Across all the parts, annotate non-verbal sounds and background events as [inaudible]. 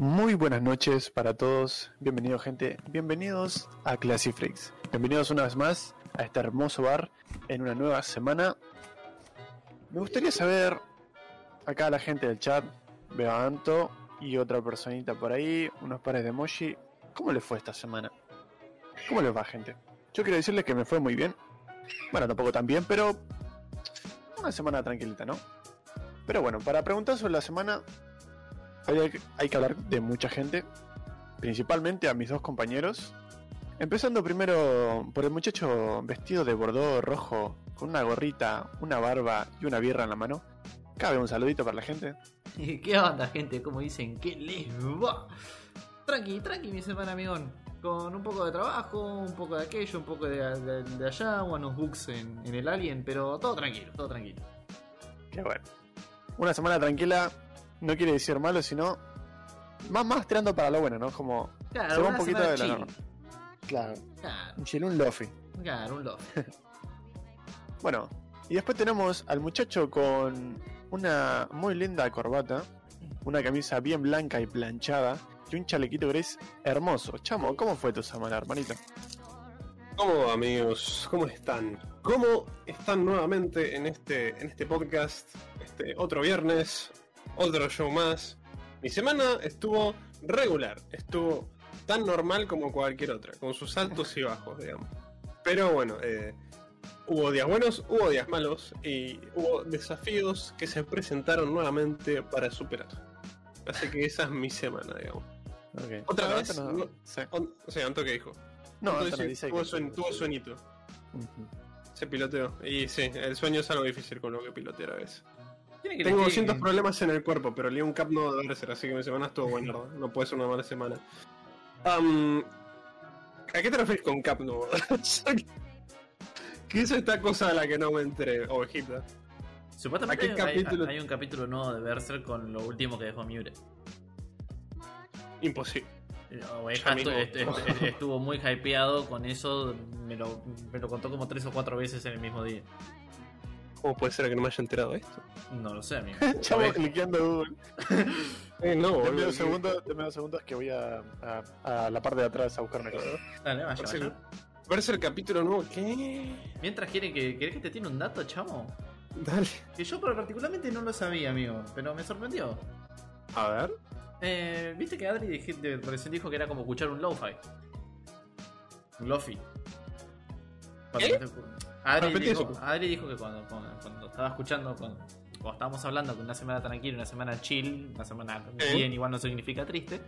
Muy buenas noches para todos, bienvenidos gente, bienvenidos a Classy Freaks, bienvenidos una vez más a este hermoso bar en una nueva semana. Me gustaría saber, acá la gente del chat, veo a Anto y otra personita por ahí, unos pares de emoji, ¿cómo les fue esta semana? ¿Cómo les va gente? Yo quiero decirles que me fue muy bien, bueno tampoco tan bien, pero una semana tranquilita, ¿no? Pero bueno, para preguntar sobre la semana, hay, hay que hablar de mucha gente, principalmente a mis dos compañeros. Empezando primero por el muchacho vestido de bordó rojo, con una gorrita, una barba y una birra en la mano. Cabe un saludito para la gente. [laughs] ¿Qué onda, gente? Como dicen, ¿qué les va? Tranqui, tranqui, mi semana, amigón. Con un poco de trabajo, un poco de aquello, un poco de, de- de allá, unos bugs en, en el Alien, pero todo tranquilo, todo tranquilo. Qué bueno. Una semana tranquila no quiere decir malo, sino más, más tirando para lo bueno, ¿no? Como Claro, se va un poquito de la norma. Claro, Claro, un chill, un lofi. claro, un love. [laughs] Bueno, y después tenemos al muchacho con una muy linda corbata, una camisa bien blanca y planchada y un chalequito gris hermoso. Chamo, ¿cómo fue tu semana, hermanito? ¿Cómo amigos? ¿Cómo están? ¿Cómo están nuevamente en este, en este podcast? Este otro viernes, otro show más. Mi semana estuvo regular, estuvo tan normal como cualquier otra, con sus altos y bajos, digamos. Pero bueno, eh, hubo días buenos, hubo días malos y hubo desafíos que se presentaron nuevamente para superar. Así que esa es mi semana, digamos. Otra vez, Anto no- no- sí. O, o sea, Anto que dijo. No, Anto dice- dice tuvo, que- suen- tuvo sueñito. Se piloteó. Y sí, el sueño es algo difícil con lo que pilotear a veces. Tengo elegir- 200 problemas en el cuerpo, pero leí un cap no debe ser, así que mi semana estuvo buena. ¿no? [laughs] No puede ser una mala semana. Am, ¿A qué te refieres con cap no? [laughs] ¿Qué es esta cosa a la que no me enteré, ovejita? Supuestamente ¿A qué hay, capítulo? hay un capítulo nuevo de Berserk con lo último que dejó Miure. Imposible. Oveja Ya mismo. estu- est- est- estuvo muy hypeado con eso, me lo, me lo contó como tres o cuatro veces en el mismo día. ¿Cómo puede ser que no me haya enterado de esto? No lo sé, amigo. [laughs] Chamo, Oveja- cliqueando Google. [laughs] Eh, no, boludo. dos segundos, dame dos segundos que voy a, a, a la parte de atrás a buscarme cosas. Dale, vaya, Parece vaya. Verse el capítulo nuevo, ¿qué? Mientras quiere que, ¿querés que te tiene un dato, chamo? Dale. Que yo particularmente no lo sabía, amigo, pero me sorprendió. A ver. Eh, Viste que Adri dije- de- recién dijo que era como escuchar un lo-fi. Un lofi. Te- Adri, dijo, eso. Adri dijo que cuando, cuando, cuando estaba escuchando, cuando, cuando estábamos hablando que una semana tranquila, una semana chill, una semana ¿Eh? bien igual no significa triste,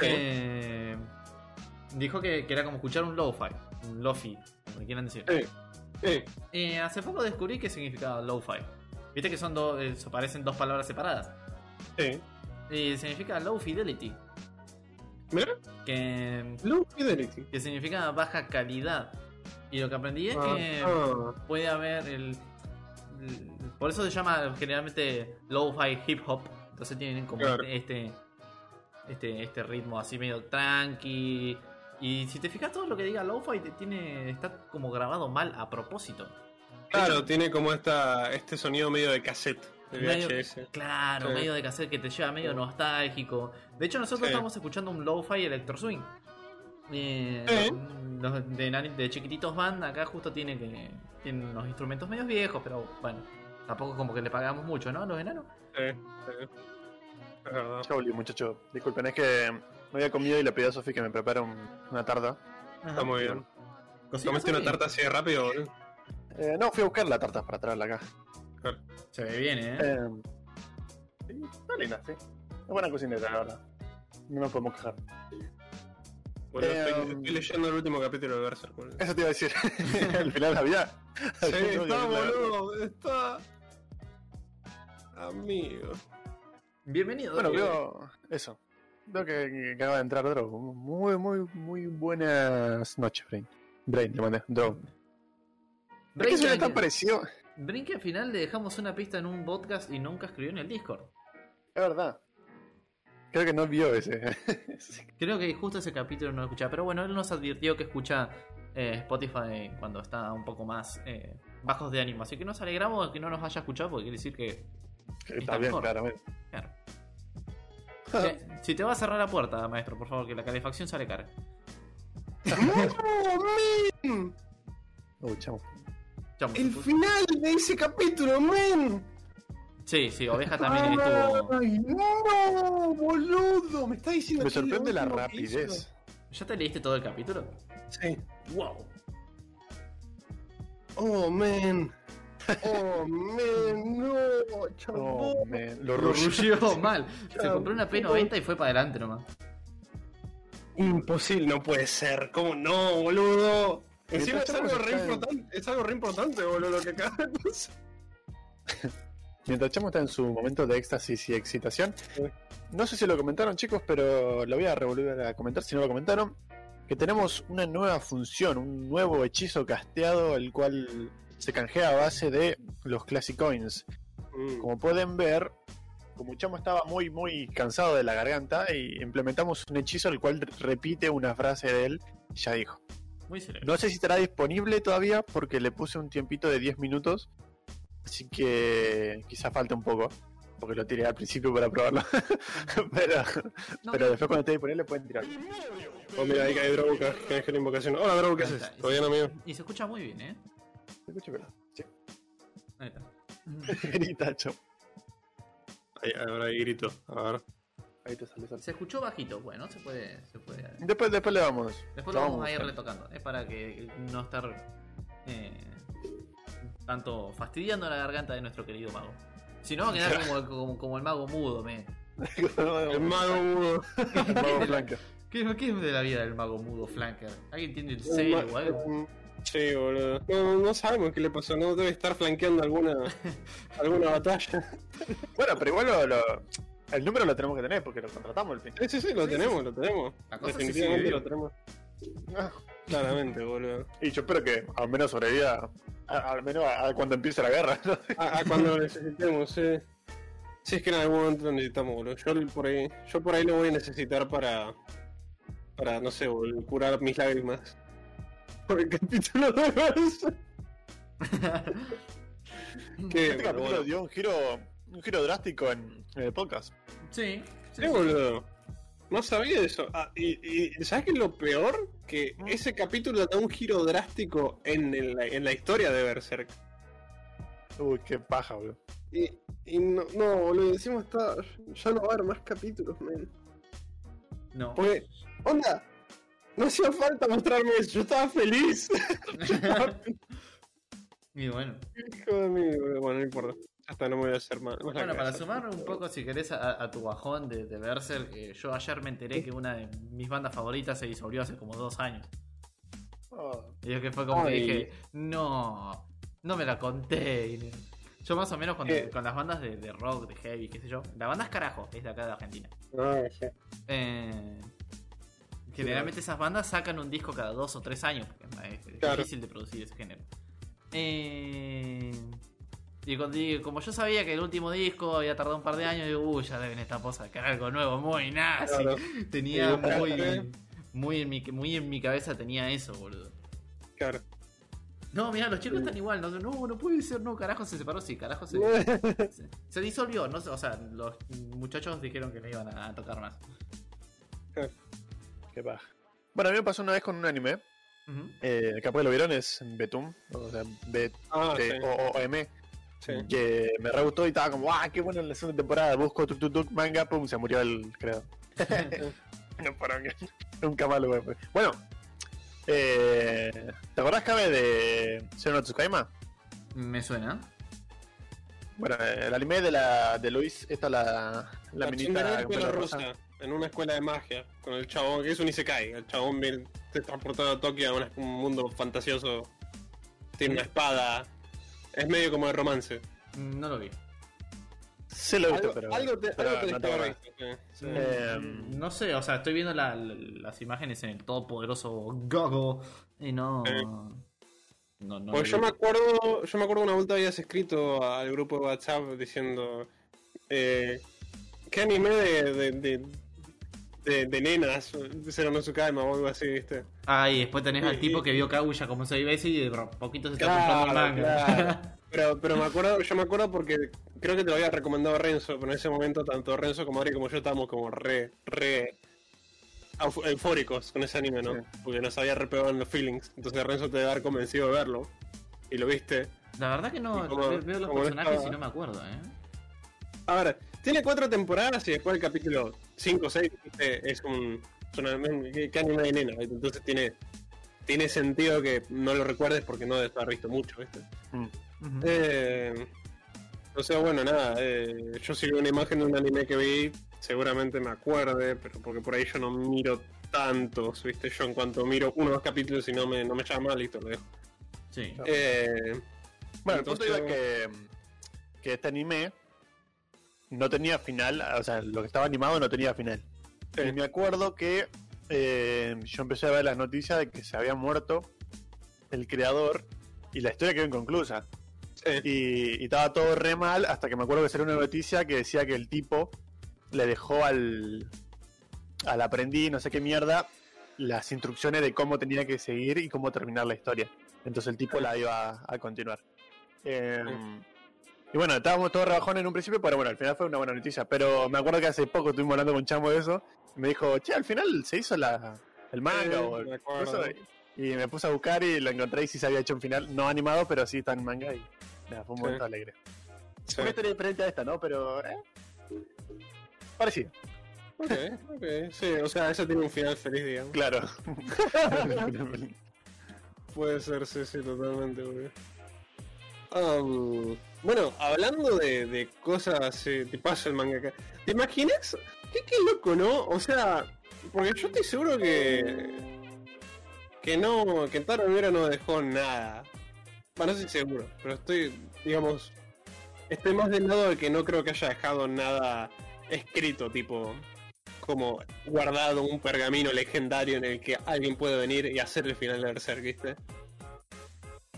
eh, dijo que, que era como escuchar un lo-fi, un lofi, como quieran decir. Eh, hace poco descubrí qué significaba lo-fi. Viste que son dos, eh, parecen dos palabras separadas. Y significa low fidelity, Mira, que, low fidelity. que significa baja calidad. Y lo que aprendí es Ah, que puede haber el, el- Por eso se llama generalmente low-fi hip hop. Entonces tienen como Claro. este, este este ritmo así medio tranqui. Y si te fijas todo lo que diga lo-fi tiene está como grabado mal a propósito. Claro, tiene como esta, este sonido medio de cassette de Medio- VHS. Claro, Sí. medio de cassette que te lleva medio nostálgico. De hecho, nosotros Sí. estamos escuchando un lo-fi electro swing. Eh. Los de, chiquititos band acá justo tiene que tienen unos instrumentos medios viejos, pero bueno, tampoco como que le pagamos mucho, ¿no? Los enanos. Sí, sí. Es verdad. Chau, muchacho. Disculpen, es que no había comido y le pedí a Sofi que me prepare un- una tarta. Está muy bien. ¿Cocinas ¿Comiste una tarta así de rápido, boludo? Eh, no, fui a buscar la tarta para traerla acá. Se ve bien, ¿eh? Eh, sí, está linda, sí. Es buena cocinera, la verdad. No nos podemos quejar. Bueno, Eh, estoy, estoy leyendo el último capítulo de Berserk, boludo. Eso te iba a decir. [laughs] Al final había. Sí, [laughs] está, boludo, está. Amigo. Bienvenido. Bueno, Dani. veo eso. Veo que, que acaba de entrar otro. Muy, muy, muy buenas noches, Brain. Brain, le mandé. Draw. ¿Por qué Brain suena que- tan parecido? Brain que al final le dejamos una pista en un podcast y nunca escribió en el Discord. Es verdad. Creo que no vio ese. Creo que justo ese capítulo no lo escuchaba, pero bueno, él nos advirtió que escucha eh, Spotify cuando está un poco más eh, bajos de ánimo. Así que nos alegramos de que no nos haya escuchado porque quiere decir que, Que Está Está bien, mejor. claramente. claro. Se, Si te va a cerrar la puerta, maestro, por favor, que la calefacción sale cara. Chamo, El final de ese capítulo, men. Sí, sí, Oveja también estuvo. ¡Ay, no, boludo! Me está diciendo Me sorprende la rapidez. ¿Ya te leíste todo el capítulo? Sí. ¡Wow! Oh, men. Oh, men, no, chabón. Oh, man, Lo rusheó [laughs] mal. Se compró una P90 y fue para adelante nomás. Imposible, no puede ser. ¿Cómo no, boludo? Encima es algo, re importante, es algo re importante, boludo, lo que acaba de pasar. [laughs] Mientras Chamo está en su momento de éxtasis y excitación, no sé si lo comentaron chicos, pero lo voy a revolver a comentar si no lo comentaron, que tenemos una nueva función, un nuevo hechizo casteado, el cual se canjea a base de los Classic Coins. Mm. Como pueden ver, como Chamo estaba muy muy cansado de la garganta y implementamos un hechizo el cual repite una frase de él, ya dijo. Muy. No sé si estará disponible todavía porque le puse un tiempito de 10 minutos. Así que quizá falta un poco. Porque lo tiré al principio para probarlo. [laughs] pero, No, pero después cuando esté disponible pueden tirar. Oh, mira, ahí cae Droga, que es la invocación. Hola, Droga, ¿qué haces? está. ¿Todo bien, amigo? Y se escucha muy bien, ¿eh? ¿Se escucha, pero? Sí. Ahí está. [laughs] Grita, chamo. Ahí, ahora ahí grito. A ver. Ahí te sale, sale. Se escuchó bajito, bueno, se puede. Se puede. Después, después le vamos. Después lo vamos a ir retocando. Es para que no estar eh, tanto fastidiando la garganta de nuestro querido mago. Si no, va a quedar [laughs] como, como, como el mago mudo, me. El mago mudo. El mago flanca. ¿Qué, ¿Qué es de la vida del mago mudo flanker? ¿Alguien tiene el sello o algo? Sí, boludo. No, no sabemos qué le pasó, no debe estar flanqueando alguna [laughs] alguna batalla. Bueno, pero igual lo, lo- el número lo tenemos que tener porque lo contratamos al fin. Sí, sí, sí, lo tenemos, lo tenemos. La cosa Definitivamente sí, sí. lo tenemos. Ah, Claramente, boludo. Y yo espero que al menos sobreviva. a- al menos a, a cuando empiece la guerra. ¿no? [laughs] A, a cuando lo necesitemos, sí. Si es que en algún momento lo necesitamos, boludo. Yo por ahí, yo por ahí lo voy a necesitar para. Para, no sé, boludo, curar mis lágrimas. Por el capítulo 2. [laughs] que, Este capítulo bueno. dio un giro, un giro drástico en, en el podcast. Sí. sí, Sí, boludo. No sabía eso. Ah, y, y ¿sabes qué es lo peor? Que Mm. ese capítulo da un giro drástico en, en la historia de Berserk. Uy, qué paja, boludo. Y, y no, no, boludo, encima está. Ya no va a haber más capítulos, man. No. Porque, onda, no hacía falta mostrarme eso, yo estaba feliz. [laughs] Y bueno. Hijo de mí, boludo. bueno, no importa. Hasta no me voy a hacer mal. Bueno, para sumar un poco, si querés, a, a tu bajón de, de Berserk, eh, yo ayer me enteré que una de mis bandas favoritas se disolvió hace como dos años. Oh, Y es que fue como que dije, no, no me la conté. Yo más o menos con, Eh. con las bandas de, de rock, de heavy, qué sé yo. La banda es carajo, es de acá de Argentina. Ah, sí. Eh, generalmente esas bandas sacan un disco cada dos o tres años, porque es, es Claro. difícil de producir ese género. Eh, y cuando- y como yo sabía que el último disco había tardado un par de años, digo, uy, ya deben estar por sacar algo nuevo, muy nazi. Claro, [laughs] Tenía muy, muy, en mi, muy en mi cabeza tenía eso, boludo. claro. No, mira, los chicos están igual. No, no, no puede ser, no, carajo se separó, sí, carajo se, [laughs] se, se disolvió. No, sé, o sea, los muchachos dijeron que no iban a tocar más. qué paja. Bueno, a mí me pasó una vez con un anime. Ujú. Eh, capaz que lo vieron, es Betum. O sea, B Ah, T sí. O O M. sí. Que me re gustó y estaba como, ¡ah, qué bueno en la segunda temporada! Busco tuk tuk tuk, manga, pum, se murió el creador. [laughs] no, para mí. Nunca más lo voy a poner. Bueno, eh, ¿te acordás, Cabe, de Zero Tsukaima? Me suena. Bueno, eh, el anime de la de Luis, esta la, la La minita. En una escuela de magia. Con el chabón, que es un Isekai. El chabón viene transportado a Tokio a un mundo fantasioso. Tiene una espada. Es medio como de romance. No lo vi. Sí lo he visto, Algo, pero, algo te, pero algo no te sí, sí. Eh, Mm, no sé, o sea, estoy viendo la- la- las imágenes en el todopoderoso Google y no. Eh. No, no. Pues yo vi. me acuerdo, yo me acuerdo una vuelta habías escrito al grupo de WhatsApp diciendo eh, ¿qué anime de, de, de, de, de nenas? Zero no Tsukaima o algo así, ¿viste? Ah, y después tenés al tipo que vio Kaguya como seis veces y de poquito se está Claro, comprando el manga. claro. [laughs] Pero, pero me acuerdo, yo me acuerdo porque creo que te lo había recomendado Renzo, pero en ese momento tanto Renzo como Ari como yo estábamos como re, re euf- eufóricos con ese anime, ¿no? Sí. Porque nos había repegado en los feelings. Entonces Renzo te debe haber convencido de verlo. Y lo viste. La verdad que no como- veo, los personajes estaba- y no me acuerdo, ¿eh? A ver, tiene cuatro temporadas y después el capítulo 5 o 6 es un. es una- ¿Qué anime de nena? Entonces tiene. Tiene sentido que no lo recuerdes porque no debes haber visto mucho, ¿viste? Mm. Ujú. Eh, o sea, bueno, nada, eh, yo si veo una imagen de un anime que vi, seguramente me acuerde, pero porque por ahí yo no miro tantos, ¿viste? Yo en cuanto miro uno o dos capítulos y no me, no me llama, listo, lo dejo. Sí. Eh, Bueno, el punto Entonces- iba que, que este anime no tenía final, o sea, lo que estaba animado no tenía final. Y me acuerdo que eh, yo empecé a ver las noticias de que se había muerto el creador y la historia quedó inconclusa. Y, y estaba todo re mal hasta que me acuerdo que salió una noticia que decía que el tipo le dejó al, al aprendiz, no sé qué mierda, las instrucciones de cómo tenía que seguir y cómo terminar la historia. Entonces el tipo la iba a, a continuar. Eh, y bueno, estábamos todos rebajones en un principio, pero bueno, al final fue una buena noticia. Pero me acuerdo que hace poco estuvimos hablando con Chamo de eso. Y me dijo, che, al final se hizo la, el manga Sí, o el- me eso, y me puse a buscar y lo encontré y sí se había hecho un final, no animado, pero sí está en manga y nada, fue un Sí. momento alegre. sí. Una historia diferente a esta, ¿no? Pero. Eh, parecido, Ok, ok, sí, o sea, ese tiene un final feliz, digamos. claro. [laughs] Puede ser, sí, sí, totalmente. Am, bueno, hablando de, de cosas eh, tipazo el mangaka, ¿te imaginas? ¿Qué, qué loco, ¿no? O sea, porque yo estoy seguro que. que no. que Taro Rivera no dejó nada. Bueno, no estoy seguro, pero estoy, digamos. Estoy más del lado de que no creo que haya dejado nada escrito, tipo. como guardado un pergamino legendario en el que alguien puede venir y hacer el final de Berserk, ¿viste?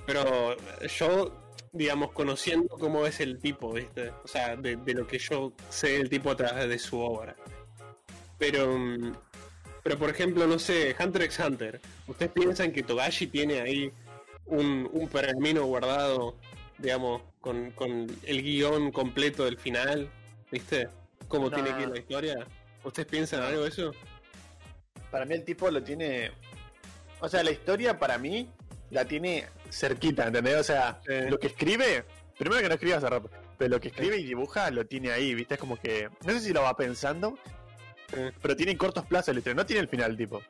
Pero yo, digamos, conociendo cómo es el tipo, ¿viste? O sea, de, de lo que yo sé del tipo a través de su obra. Pero, mm, pero por ejemplo, no sé, Hunter x Hunter. ¿Ustedes piensan que Togashi tiene ahí un, un pergamino guardado, digamos, con, con el guion completo del final? ¿Viste? ¿Cómo No. tiene que ir la historia? ¿Ustedes piensan algo de eso? para mí el tipo lo tiene. O sea, la historia para mí la tiene cerquita, ¿entendés? O sea, lo que escribe, primero que no escribe hace rato, pero lo que escribe y dibuja lo tiene ahí, ¿viste? Es como que. No sé si lo va pensando, pero tiene cortos plazos la historia, no tiene el final, el tipo.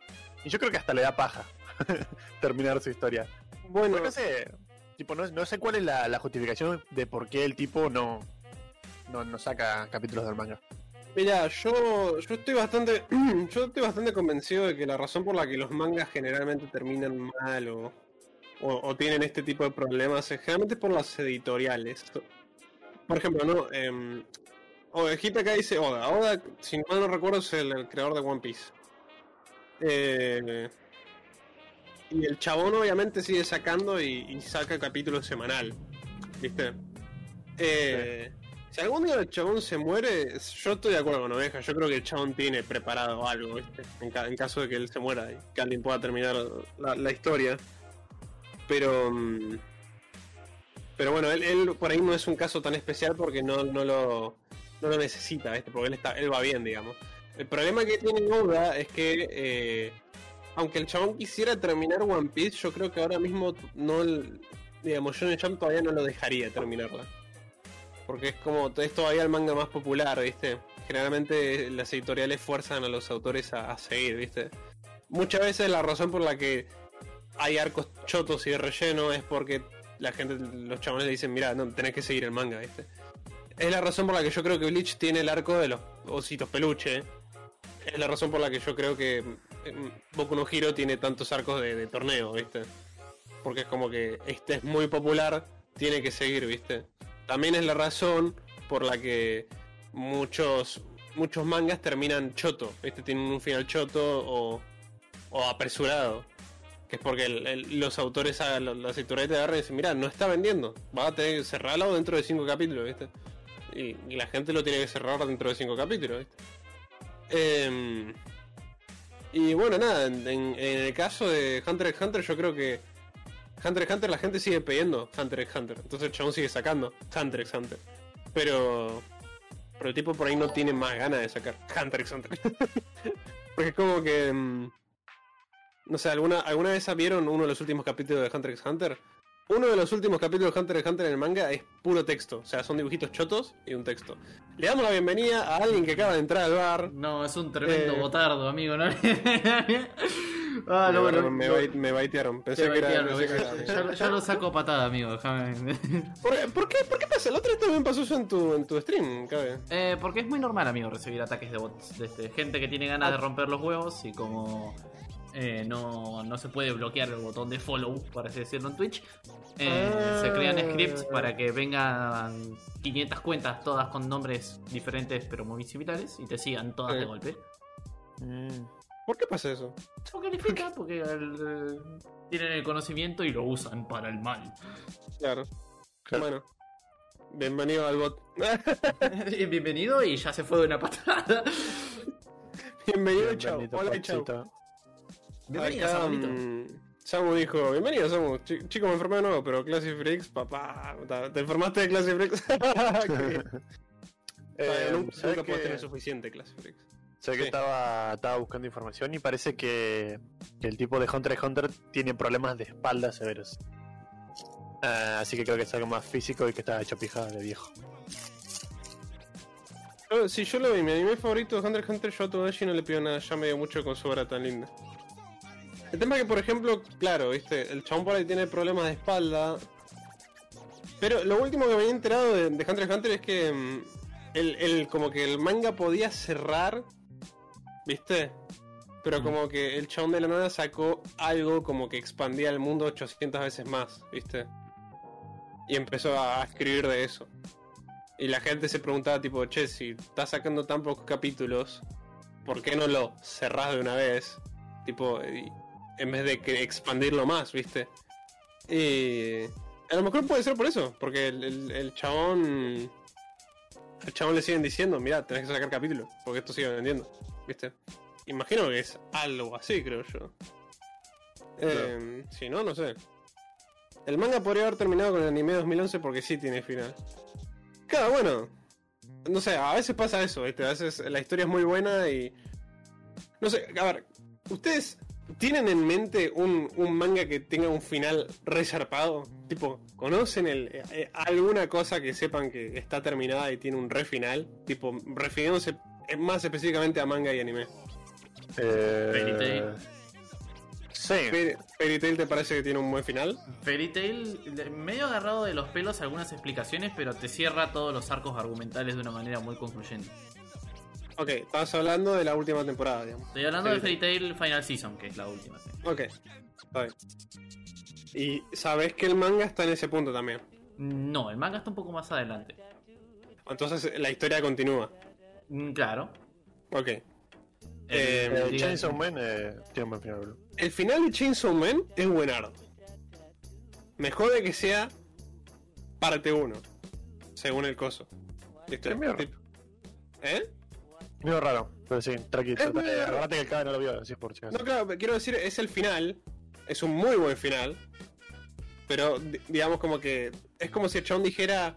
Y yo creo que hasta le da paja [laughs] terminar su historia. Bueno, Pues no sé, tipo, no, no sé cuál es la, la justificación de por qué el tipo no, no, no saca capítulos del manga. Mira, yo, yo estoy bastante. [clears throat] yo estoy bastante convencido de que la razón por la que los mangas generalmente terminan mal o, o, o tienen este tipo de problemas generalmente por las editoriales. Por ejemplo, ¿no? Eh, acá dice Oda. Oda, si mal no recuerdo, es el, el creador de One Piece. Eh, y el chabón obviamente sigue sacando y, saca capítulos semanal. ¿Viste? Eh, Si algún día el chabón se muere, yo estoy de acuerdo con Oveja. Yo creo que el chabón tiene preparado algo, ¿viste? En, ca- en caso de que él se muera y que alguien pueda terminar la historia. Pero. mm, Pero bueno, él, por ahí no es un caso tan especial porque no, no lo. No lo necesita, ¿viste? Porque él, está, él va bien, digamos. El problema que tiene Oda es que. eh, aunque el chabón quisiera terminar One Piece, yo creo que ahora mismo no. digamos, Jump todavía no lo dejaría terminarla. Porque es como, es todavía el manga más popular, ¿viste? Generalmente las editoriales fuerzan a los autores a seguir, ¿viste? Muchas veces la razón por la que hay arcos chotos y de relleno es porque la gente, los chabones le dicen, mira, no, tenés que seguir el manga, ¿viste? Es la razón por la que yo creo que Bleach tiene el arco de los ositos peluche. Es la razón por la que yo creo que mm, Boku no Hero tiene tantos arcos de, torneo, ¿viste? Porque es como que este es muy popular, tiene que seguir, ¿viste? También es la razón por la que muchos muchos mangas terminan choto, ¿viste? Tienen un final choto o apresurado. Que es porque los autores, a- las editoriales te agarran y dicen, mira, no está vendiendo, va a tener que cerrarlo dentro de cinco capítulos, ¿viste? Y, la gente lo tiene que cerrar dentro de cinco capítulos, ¿viste? Em, y bueno, nada, en, el caso de Hunter x Hunter yo creo que Hunter x Hunter la gente sigue pidiendo Hunter x Hunter, entonces el sigue sacando Hunter x Hunter. pero. Pero el tipo por ahí no tiene más ganas de sacar Hunter x Hunter. [laughs] Porque es como que. No sé, ¿alguna, ¿alguna vez vieron uno de los últimos capítulos de Hunter x Hunter? Uno de los últimos capítulos de Hunter x Hunter en el manga es puro texto. O sea, son dibujitos chotos y un texto. Le damos la bienvenida a alguien que acaba de entrar al bar. No, es un tremendo Eh. botardo, amigo. ¿no? [laughs] ah, me, no, bueno, me, no. me baitearon. Pensé que era. pensé que era- ya, lo- saco patada, amigo. déjame. [laughs] ¿Por, por qué, ¿Por qué pasa? El otro día también pasó eso en tu, en tu stream, cabe. Eh, porque es muy normal, amigo, recibir ataques de bots. De este, gente que tiene ganas de romper los huevos y como eh, no, no se puede bloquear el botón de follow, por así decirlo, en Twitch, eh, Ah. se crean scripts para que vengan 500 cuentas, todas con nombres diferentes pero muy similares, y te sigan todas de golpe. Mm. ¿Por qué pasa eso? Porque les pica, porque el- tienen el conocimiento y lo usan para el mal. Claro. Claro. Bueno. Bienvenido al bot. [laughs] Bienvenido y ya se fue de una patada. Bienvenido, Bien, chao. bendito Hola, chao. Bienvenido, Acá, Samuelito. mm, Samu dijo, bienvenido Samu, Ch- chico me enfermé de nuevo, pero Classic Freaks, papá, te enfermaste de Classic Freaks. [laughs] Eh, nunca ¿sabes nunca puedes tener suficiente Classic Freaks. Sé que Sí. estaba, estaba buscando información y parece que, que el tipo de Hunter x Hunter tiene problemas de espalda severos. Ah, así que creo que es algo más físico y que está hecho pija de viejo. Si yo lo vi, mi anime favorito de Hunter x Hunter, yo a Togashi no le pido nada, ya me dio mucho con su obra tan linda. El tema es que, por ejemplo, claro, viste, el chabón por ahí tiene problemas de espalda. Pero lo último que me había enterado de, de Hunter x Hunter es que mm, el, el- como que el manga podía cerrar, ¿viste? Pero como que el chabón de la nada sacó algo como que expandía el mundo 800 veces más, ¿viste? Y empezó a escribir de eso. Y la gente se preguntaba tipo, che, si estás sacando tan pocos capítulos, ¿por qué no lo cerrás de una vez? Tipo, y- en vez de que expandirlo más, ¿viste? Y a lo mejor puede ser por eso, porque el, el- el chabón... Al chabón le siguen diciendo, mira, tenés que sacar capítulos, porque esto sigue vendiendo, ¿viste? Imagino que es algo así, creo yo. Eh, si no, no sé. El manga podría haber terminado con el anime 2011 porque sí tiene final. Claro, bueno. No sé, a veces pasa eso, ¿viste? A veces la historia es muy buena y. No sé, a ver, ¿ustedes tienen en mente un, un manga que tenga un final resarpado? Tipo, ¿conocen el, eh, alguna cosa que sepan que está terminada y tiene un re final? Tipo, refiriéndose eh, más específicamente a manga y anime. Eh, Fairy Tail. Sí. Fairy Fairy Tail te parece que tiene un buen final? Fairy Tail, medio agarrado de los pelos algunas explicaciones, pero te cierra todos los arcos argumentales de una manera muy concluyente. Ok, estabas hablando de la última temporada, digamos. Estoy hablando Fairy de Fairy Tail Final Season, que es la última. sí. Ok, está bien. Y sabes que el manga está en ese punto también. No, el manga está un poco más adelante. Entonces la historia continúa. Mm, Claro. Ok. El- Eh, Chainsaw Man eh, tiene un buen final. El final de Chainsaw Man es buenardo. Me jode que sea parte 1, según el coso. Tip- ¿Eh? Medio raro, pero sí, tranquilo. Es medio raro. Agarrate que el no lo vio, así es por si. No, claro, quiero decir, es el final. Es un muy buen final. Pero, di- digamos, como que. Es como si el chabón dijera: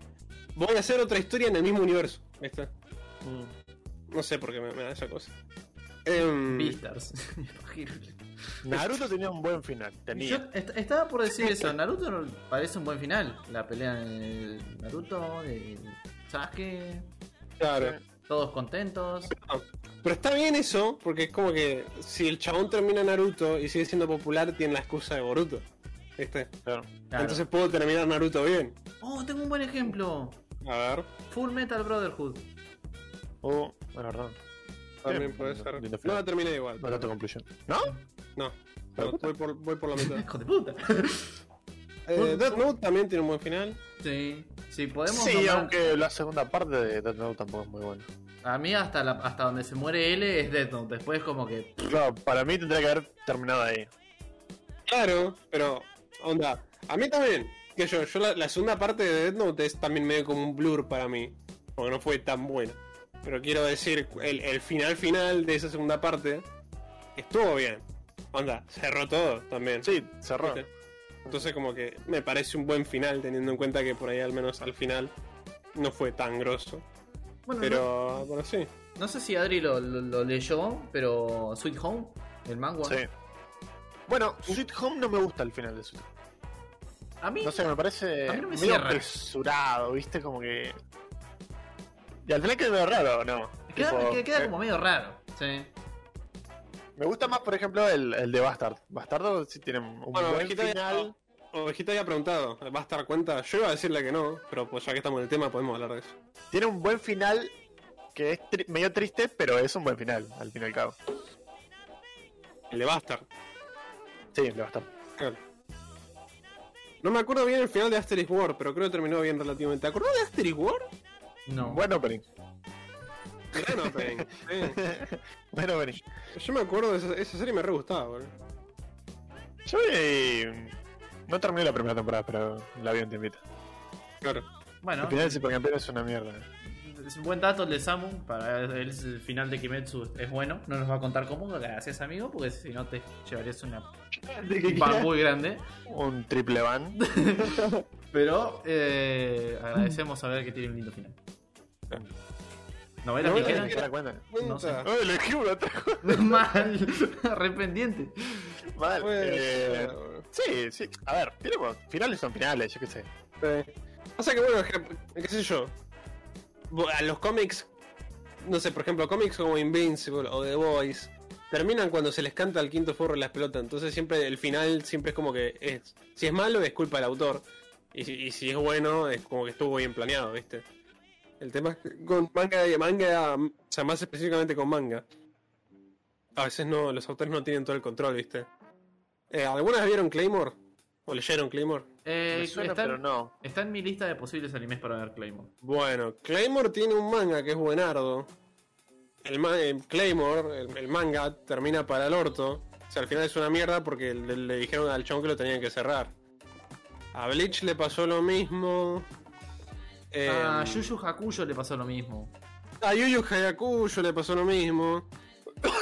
Voy a hacer otra historia en el mismo universo. ¿Viste? Mm. No sé por qué me, me da esa cosa. Beastars. [laughs] Naruto tenía un buen final. Yo Tenía. est- estaba por decir eso. Naruto no- parece un buen final. La pelea de Naruto, de Sasuke, claro. Todos contentos. Pero está bien eso, porque es como que si el chabón termina Naruto y sigue siendo popular, tiene la excusa de Boruto. ¿Viste? Claro. Claro. Entonces puedo terminar Naruto bien. Oh, tengo un buen ejemplo. A ver, Full Metal Brotherhood. Oh, bueno, verdad. también Bien, puede ser. No la terminé igual. No tanto conclusión. ¿No? No, no, voy, por, voy por la mitad. [laughs] Hijo de puta. [laughs] Eh, Death Note también tiene un buen final. Sí, sí, podemos Sí, nombrar- aunque la segunda parte de Death Note tampoco es muy buena. A mí hasta, la, hasta donde se muere L es Death Note. Después como que... Claro, para mí tendría que haber terminado ahí. Claro, pero, onda, a mí también. Que yo, yo la, la segunda parte de Death Note es también medio como un blur para mí. Porque no fue tan buena. Pero quiero decir, el, el final final de esa segunda parte estuvo bien. Onda, cerró todo también. Sí, cerró. ¿Viste? Entonces como que me parece un buen final teniendo en cuenta que por ahí al menos al final no fue tan grosso. Bueno, Pero, bueno, sí. no, sé si Adri lo, lo- lo leyó, pero Sweet Home, el manga. Sí. Bueno, Sweet Home no me gusta el final de Sweet Home. A mí, No sé, me parece A mí no me medio apresurado, ¿viste? Como que. Y al final queda medio raro, ¿no? queda, Tipo, queda- queda eh, como medio raro. Sí. Me gusta más, por ejemplo, el, el de Bastard. Bastardo sí tiene un Bueno, buen final. Ovejita había preguntado, ¿va a estar cuenta? Yo iba a decirle que no, pero pues ya que estamos en el tema podemos hablar de eso. Tiene un buen final que es tri- medio triste, pero es un buen final, al fin y al cabo. El de Bastard. Sí, el de Bastard. Claro. No me acuerdo bien el final de Asterix War, pero creo que terminó bien relativamente. ¿Te acordás de Asterix War? No. Buen opening. Gran opening. sí. [laughs] Buen opening. Yo me acuerdo de esa, esa serie, me re gustaba, boludo. Yo eh, no terminé la primera temporada, pero la vi en tiempito. Claro. Bueno, El final de Supercampeón es una mierda. es un buen dato el de Samu. Para él el final de Kimetsu es bueno. No nos va a contar cómo. Gracias, amigo. Porque si no te llevarías una un pan muy grande. un triple van. Pero eh, agradecemos saber que tiene un lindo final. ¿Novela? ¿Te cuenta? No sé. Oh, elegí trajo Mal. Arrependiente. mal. Puede Eh. Sí, sí. A ver, finales son finales, yo qué sé. Sí. Pasa que, bueno, qué sé yo. A los cómics, no sé, por ejemplo, cómics como Invincible o The Boys, terminan cuando se les canta el quinto forro la pelota. Entonces, siempre el final siempre es como que es. Si es malo, es culpa del autor. Y si, y si es bueno, es como que estuvo bien planeado, ¿viste? El tema es que con manga y manga, o sea, más específicamente con manga. A veces no, los autores no tienen todo el control, ¿viste? Eh, ¿Algunas vieron Claymore? ¿O leyeron Claymore? Eh, Me suena, está, pero no. está en mi lista de posibles animes para ver Claymore. Bueno, Claymore tiene un manga que es buenardo. El ma- eh, Claymore, el, el manga, termina para el orto. O sea, al final es una mierda porque le, le dijeron al chabón que lo tenían que cerrar. A Bleach le pasó lo mismo. Eh, a Yuyu Hakuyo le pasó lo mismo. a Yu Yu Hayakuyo le pasó lo mismo.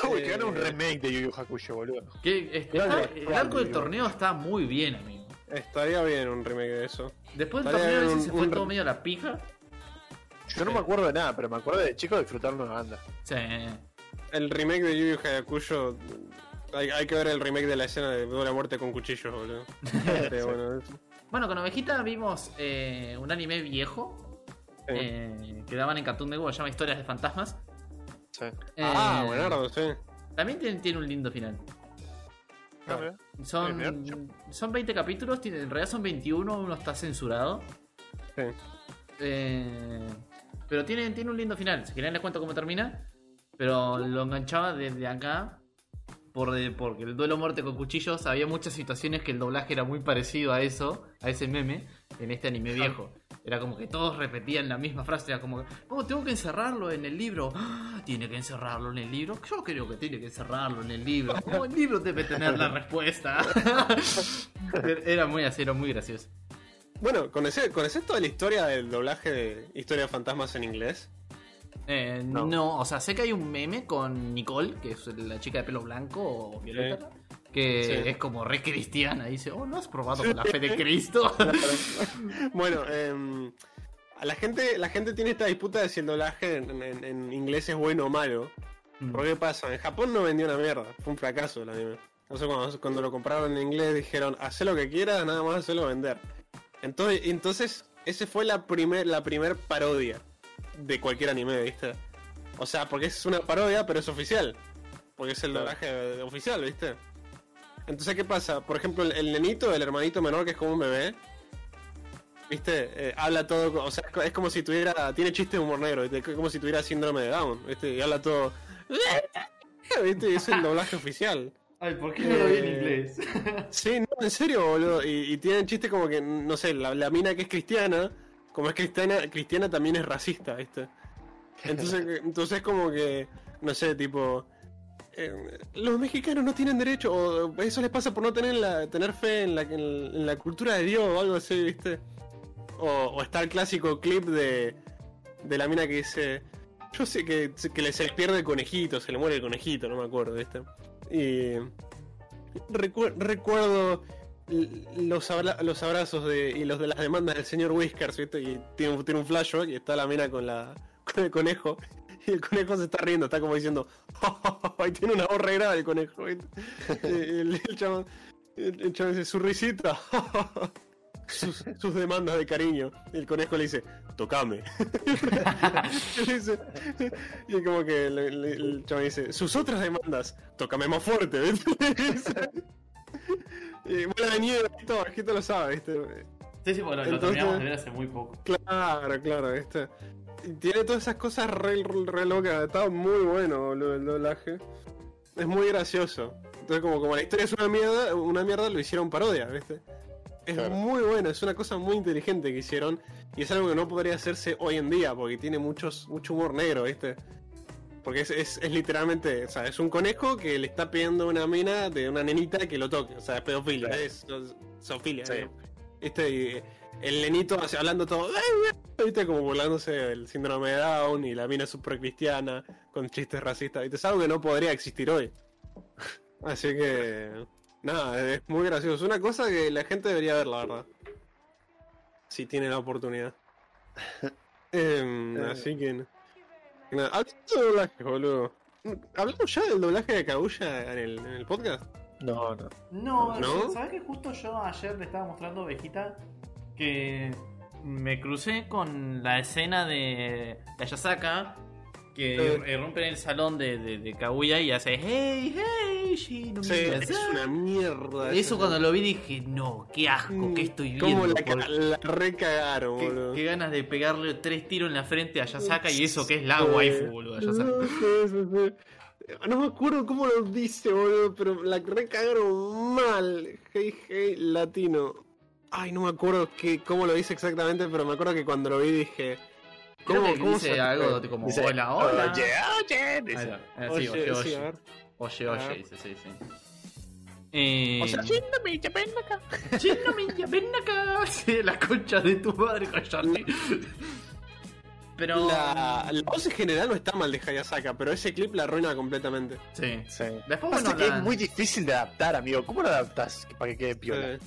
Uy, que gana un Eh, remake de Yu Yu Hakusho, boludo. Que es- Grande, está- el grande, arco del torneo está muy bien, amigo. Estaría bien un remake de eso. Después del Estaría torneo bien ese se fue un- todo medio a la pija. Yo no me acuerdo de nada, pero me acuerdo de chico disfrutar una banda. Sí. El remake de Yu Yu Hayakuyo. Hay, hay que ver el remake de la escena de doble muerte con cuchillos, boludo. [laughs] Pero bueno, eso. Bueno, con Ovejita vimos eh, un anime viejo Sí. eh, que daban en Cartoon Network, se llama Historias de Fantasmas. Sí. Ah, Eh, buenardo, sí. También tiene, tiene un lindo final. Ah. Son, son 20 capítulos, tiene- en realidad son 21, uno está censurado. Sí. Eh, pero tiene, tiene un lindo final. Si quieren les cuento cómo termina. Pero lo enganchaba desde acá. Por, de- porque el duelo muerte con cuchillos había muchas situaciones que el doblaje era muy parecido a eso, a ese meme, en este anime viejo. Era como que todos repetían la misma frase, era como que, oh, tengo que encerrarlo en el libro. "Ah, Tiene que encerrarlo en el libro. Yo creo que tiene que encerrarlo en el libro. Oh, el libro debe tener la respuesta. [laughs] era muy así, era muy gracioso. Bueno, ¿conocés, ¿conocés toda la historia del doblaje de Historia de Fantasmas en inglés? Eh, no. No. o sea, sé que hay un meme con Nicole, que es la chica de pelo blanco o violeta, que Sí. es como re cristiana. Dice, oh, ¿no has probado con la fe de Cristo? [laughs] bueno, em, la gente la gente tiene esta disputa de si el doblaje en, en- en inglés es bueno o malo. Mm. ¿Por qué pasa? En Japón no vendió una mierda, fue un fracaso el anime. Entonces cuando, cuando lo compraron en inglés dijeron, haz lo que quieras, nada más hacerlo vender. Entonces, entonces ese fue la primer, la primer parodia de cualquier anime, ¿viste? O sea, porque es una parodia, pero es oficial. Porque es el doblaje oficial, ¿viste? Entonces, ¿qué pasa? Por ejemplo, el, el nenito, el hermanito menor, que es como un bebé, ¿viste? Eh, habla todo, o sea, es co- es como si tuviera, tiene chistes de humor negro, ¿viste? Es como si tuviera síndrome de Down, ¿viste? Y habla todo, [laughs] ¿viste? Y es el doblaje oficial. Ay, ¿por qué no lo vi en inglés? Sí, no, en serio, boludo. Y, y tienen chistes como que, no sé, la, la mina que es cristiana, como es cristiana, cristiana también es racista, ¿viste? Entonces, [laughs] entonces como que, no sé, tipo, eh, los mexicanos no tienen derecho, o eso les pasa por no tener, la, tener fe en la, en, en la cultura de Dios o algo así, ¿viste? O, o está el clásico clip de, de la mina que dice, yo sé que, que se les pierde el conejito, se le muere el conejito, no me acuerdo, ¿viste? Y recu- recuerdo los, abra- los abrazos de, y los de las demandas del señor Whiskers, ¿viste? Y tiene, un- tiene un flashback y está la mina con la con el conejo. Y el conejo se está riendo, está como diciendo, y tiene una voz grave el conejo, ¿viste? El, el chabón, el, el chabón dice, su risita, [laughs] sus, sus demandas de cariño. El conejo le dice, tocame. [laughs] Y le dice- y como que el chabón dice, sus otras demandas, tócame más fuerte. [laughs] Y bola de nieve, esto, bajito lo sabe, ¿viste? Sí, sí, porque lo, lo Entonces- terminamos de ver hace muy poco. Claro, claro, ¿viste? Y tiene todas esas cosas re, re locas, está muy bueno boludo, el doblaje. Es muy gracioso. Entonces como, como la historia es una mierda, una mierda lo hicieron parodia, ¿viste? Es Claro. muy bueno, es una cosa muy inteligente que hicieron y es algo que no podría hacerse hoy en día porque tiene muchos, mucho humor negro, ¿viste? Porque es, es, es literalmente, o sea, es un conejo que le está pidiendo a una mina de una nenita que lo toque, o sea, es pedofilia, es, zoofilia, Sí. digamos. ¿Viste? Y el nenito así, hablando todo, ¿viste? Como burlándose del síndrome de Down y la mina super cristiana con chistes racistas, ¿viste? Es algo que no podría existir hoy. [laughs] Así que, nada, es muy gracioso. Es una cosa que la gente debería ver, la verdad. Si tiene la oportunidad. [laughs] Em, Eh. así que. Hablando de doblaje, boludo. ¿Hablamos ya del doblaje de Kaguya en el, en el podcast? No, no. No, ¿No? ¿sabes que justo yo ayer le estaba mostrando a Vegeta que me crucé con la escena de, Ayasaka que Eh. en el salón de, de, de Kaguya y hace hey, hey, Shin, Sí, es una mierda. Eso cuando lo vi dije, no, qué asco, que estoy viendo. ¿Cómo la, por- ca- la recagaron, qué, boludo? qué ganas de pegarle tres tiros en la frente a Yasaka y eso que es la Sí. waifu, boludo. Sí, sí, sí. No me acuerdo cómo lo dice, boludo, pero la recagaron mal. Hey, hey, latino. Ay, no me acuerdo que, cómo lo dice exactamente, pero me acuerdo que cuando lo vi dije. ¿Cómo, cómo dice se algo como Dice, hola, hola. Oye, oye. Ahí dice. va. Oye, sí, oye, sí, a ver. Oye, Ah. oye, dice, sí, sí. Eh, O sea, Chino, milla, [laughs] ven acá. Sí, la concha de tu madre, cállate. Pero. La, la voz en general no está mal de Hayasaka, pero ese clip la arruina completamente. Sí. Sí. Después, Pasa bueno, que la- es muy difícil de adaptar, amigo. ¿Cómo lo adaptas para que quede piola?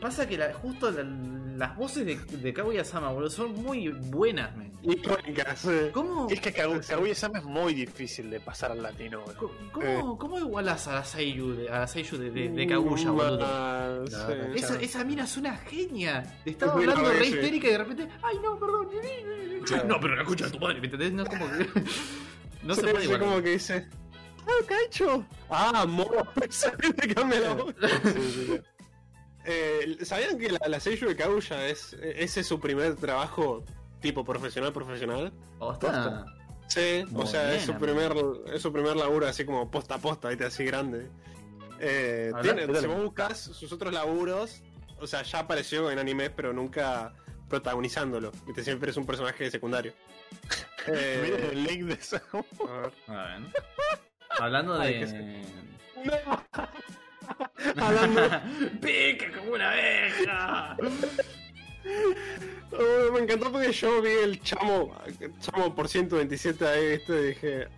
Pasa que la- justo la- las voces de, de Kaguya-sama, boludo, son muy buenas, men. icónicas. ¿Cómo, Es que Kagu- Kaguya-sama es muy difícil de pasar al latino, boludo. co- cómo, Eh. cómo igualas a la Seiyu de, a la Seiyuu de, de, de Kaguya, boludo? Sí. Esa, esa mina es una genia. Te estaba Es hablando re histérica y de repente, ay no, perdón. Claro. [laughs] No, pero la de tu madre, ¿me entendés? No como que. [laughs] No se Sí, puede sí, igualar. como que dice. ¡Ah, cacho! ¡Ah, moro! [laughs] Se cambia la voz. Eh, ¿Sabían que la, la Seiyuu de Kaguya es, ese es su primer trabajo tipo profesional profesional? Posta. Sí, Muy o sea, es su bien, primer es su primer laburo así como posta a posta, ¿viste? así grande. Eh, tiene, si vos buscas sus otros laburos, o sea, ya apareció en anime, pero nunca protagonizándolo. ¿viste? Siempre es un personaje secundario. [laughs] Eh, Miren el link de eso. a ver. A ver. Hablando Ay, de. [laughs] Hablando [laughs] ¡Pica como una abeja! [laughs] Oh, me encantó porque yo vi el chamo, chamo por 127 ahí, este, y dije,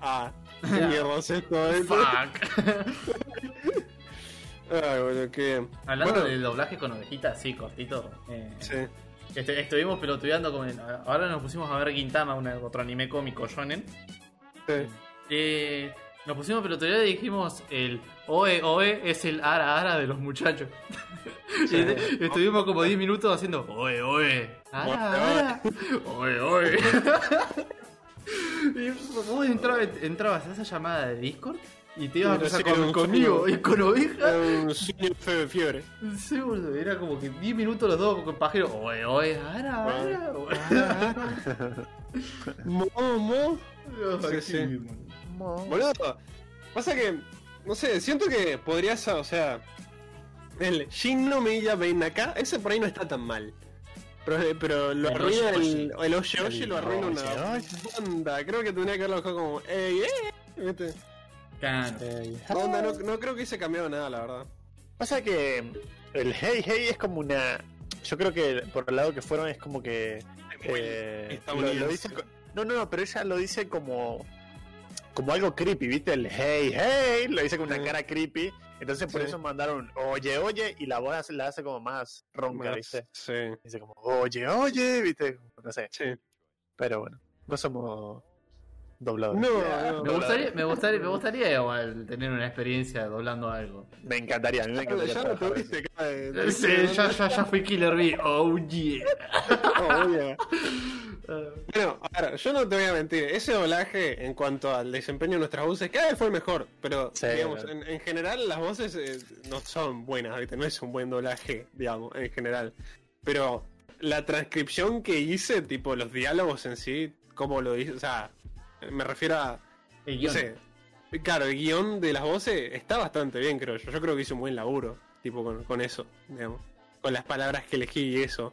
ah, qué mierda es esto, ¿viste? Fuck. Ay, bueno, que. Hablando bueno, del doblaje con ovejita, sí, cortito. eh, Sí, este- estuvimos pelotudeando con. el- ahora nos pusimos a ver Gintama, una- otro anime cómico shonen. sí. Eh, nos pusimos a pelotudear y dijimos: el Oe Oe es el Ara Ara de los muchachos. [laughs] Y este- estuvimos como 10 minutos haciendo Oe Oe. Ara Ara. Oe Oe. [laughs] y vos entrabas, entrabas a esa llamada de Discord y te ibas a así, con- un conmigo sueño. y con oveja. Era un sueño de fiebre. Sí, boludo, era como que 10 minutos los dos con pajero. Oe, oe, ara, ara, oe. Momo. [laughs] Ay, Sí, sí. Boludo. Boludo, pasa que, no sé, siento que podrías, o sea, el Shin no Miya acá, ese por ahí no está tan mal. Pero, pero lo El arruina Oye, el, el Oye Oye, El lo arruina una banda. Creo que tendría que haberlo dejado como, ey, ey, ¿viste? Claro. Eh, No, onda, no, no creo que hubiese cambiado nada, la verdad. Pasa que el hey hey es como una. Yo creo que por el lado que fueron es como que. eh, lo, lo dice no, no, no, pero ella lo dice como. Como algo creepy, ¿viste? El hey, hey, lo dice con una cara creepy. Entonces por Sí. eso mandaron oye, oye, y la voz la hace como más ronca, Más- ¿viste? Sí, Dice como oye, oye, ¿viste? No sé. sí. Pero bueno, no somos dobladores. No, Yeah. no. Me gustaría, me gustaría, me gustaría igual tener una experiencia doblando algo. Me encantaría, a mí me encantaría. Ya lo tuviste, Sí, ya, ya, ya fui Killer B. Oh yeah. Oh, yeah. [laughs] Bueno, a ver, yo no te voy a mentir, ese doblaje en cuanto al desempeño de nuestras voces, cada vez fue mejor, pero Sí, digamos, claro. en, en general las voces eh, no son buenas, ¿viste? no es un buen doblaje, digamos, en general. Pero la transcripción que hice, tipo los diálogos en sí, cómo lo hice, o sea, me refiero a, El no guion. sé, claro, el guion de las voces está bastante bien, creo yo. Yo creo que hice un buen laburo, tipo con, con eso, digamos, con las palabras que elegí y eso.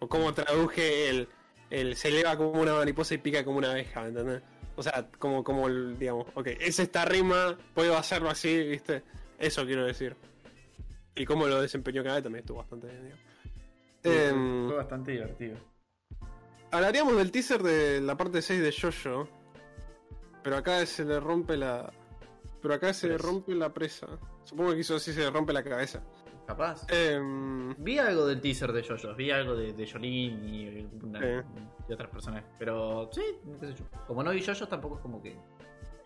O cómo traduje el, el se eleva como una mariposa y pica como una abeja, ¿me entendés? O sea, como, como el, digamos, ok, es esta rima, puedo hacerlo así, ¿viste? Eso quiero decir. Y cómo lo desempeñó cada vez también estuvo bastante bien, digamos. Em, Fue bastante divertido. Hablaríamos del teaser de la parte 6 de Jojo. Pero acá se le rompe la. Pero acá se le rompe la presa. Supongo que hizo así se le rompe la cabeza. Capaz. Em, Vi algo del teaser de JoJo, vi algo de, de Jolene y, una- y otras personas. Pero sí, qué sé yo. Como no vi JoJo, tampoco es como que.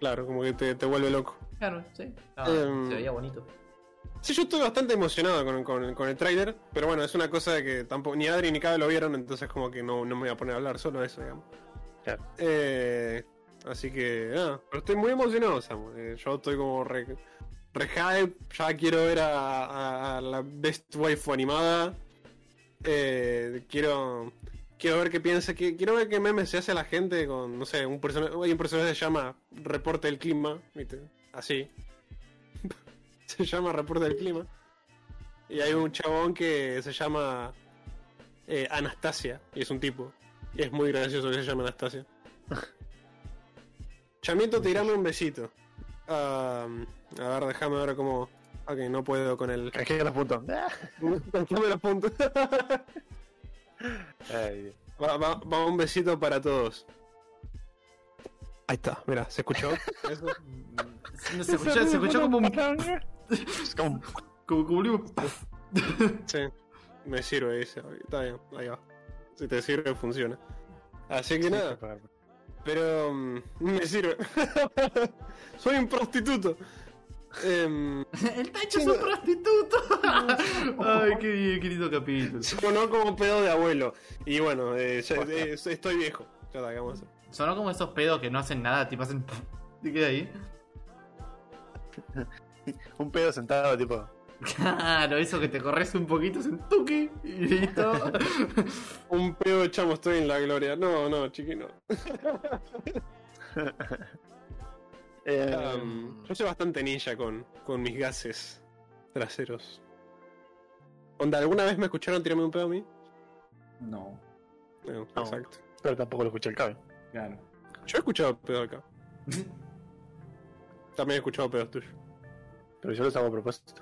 claro, como que te, te vuelve loco. Claro, sí. Ah, Em, se veía bonito. Sí, yo estoy bastante emocionado con, con- con el tráiler. Pero bueno, es una cosa de que tampoco ni Adri ni Cabe lo vieron. Entonces, como que no, no me voy a poner a hablar solo de eso, digamos. Claro. Eh, así que, nada. Pero estoy muy emocionado, Samu. Eh, yo estoy como re, re hype. Ya quiero ver a, a- a la Best Waifu animada. Eh, quiero quiero ver qué piensa. que- quiero ver qué memes se hace a la gente con, no sé, un personaje. Hay un personaje que se llama Reporte del Clima. ¿viste? Así. [laughs] se llama Reporte del Clima. Y hay un chabón que se llama eh, Anastasia. Y es un tipo. Y es muy gracioso que se llame Anastasia. [laughs] Chamito, tirame un besito. Ah, a ver, déjame ver cómo. Ok, no puedo con el. Canjea los puntos. [laughs] Déjame los puntos. Va, va- va un besito para todos. Ahí está, mira, ¿se escuchó? [laughs] Eso. No, se, escuchó, se escuchó como un. es [laughs] como un- Como, como un- Sí, me sirve, dice. Está bien, ahí va. Si te sirve, funciona. Así que nada, pero mm, me sirve. [laughs] Soy un prostituto. Em, [laughs] El tacho es un prostituto. [laughs] Ay, qué bien, qué lindo capítulo. sonó como pedo de abuelo. Y bueno, eh, ya- eh, estoy viejo. Ya está. Sonó como esos pedos que no hacen nada, tipo hacen. ¿Y qué ahí? Un pedo sentado, tipo. Claro, eso que te corres un poquito, es un tuki y listo. [laughs] Un pedo de chamo, estoy en la gloria. No, no, chiqui, no. [laughs] Eh, Um, yo soy bastante ninja con, con mis gases traseros. Onda, ¿alguna vez me escucharon tirarme un pedo a mí? No, No, No. exacto. pero tampoco lo escuché el cable. claro. Yo he escuchado pedo acá. [laughs] También he escuchado pedos tuyos. Pero yo los hago a propósito.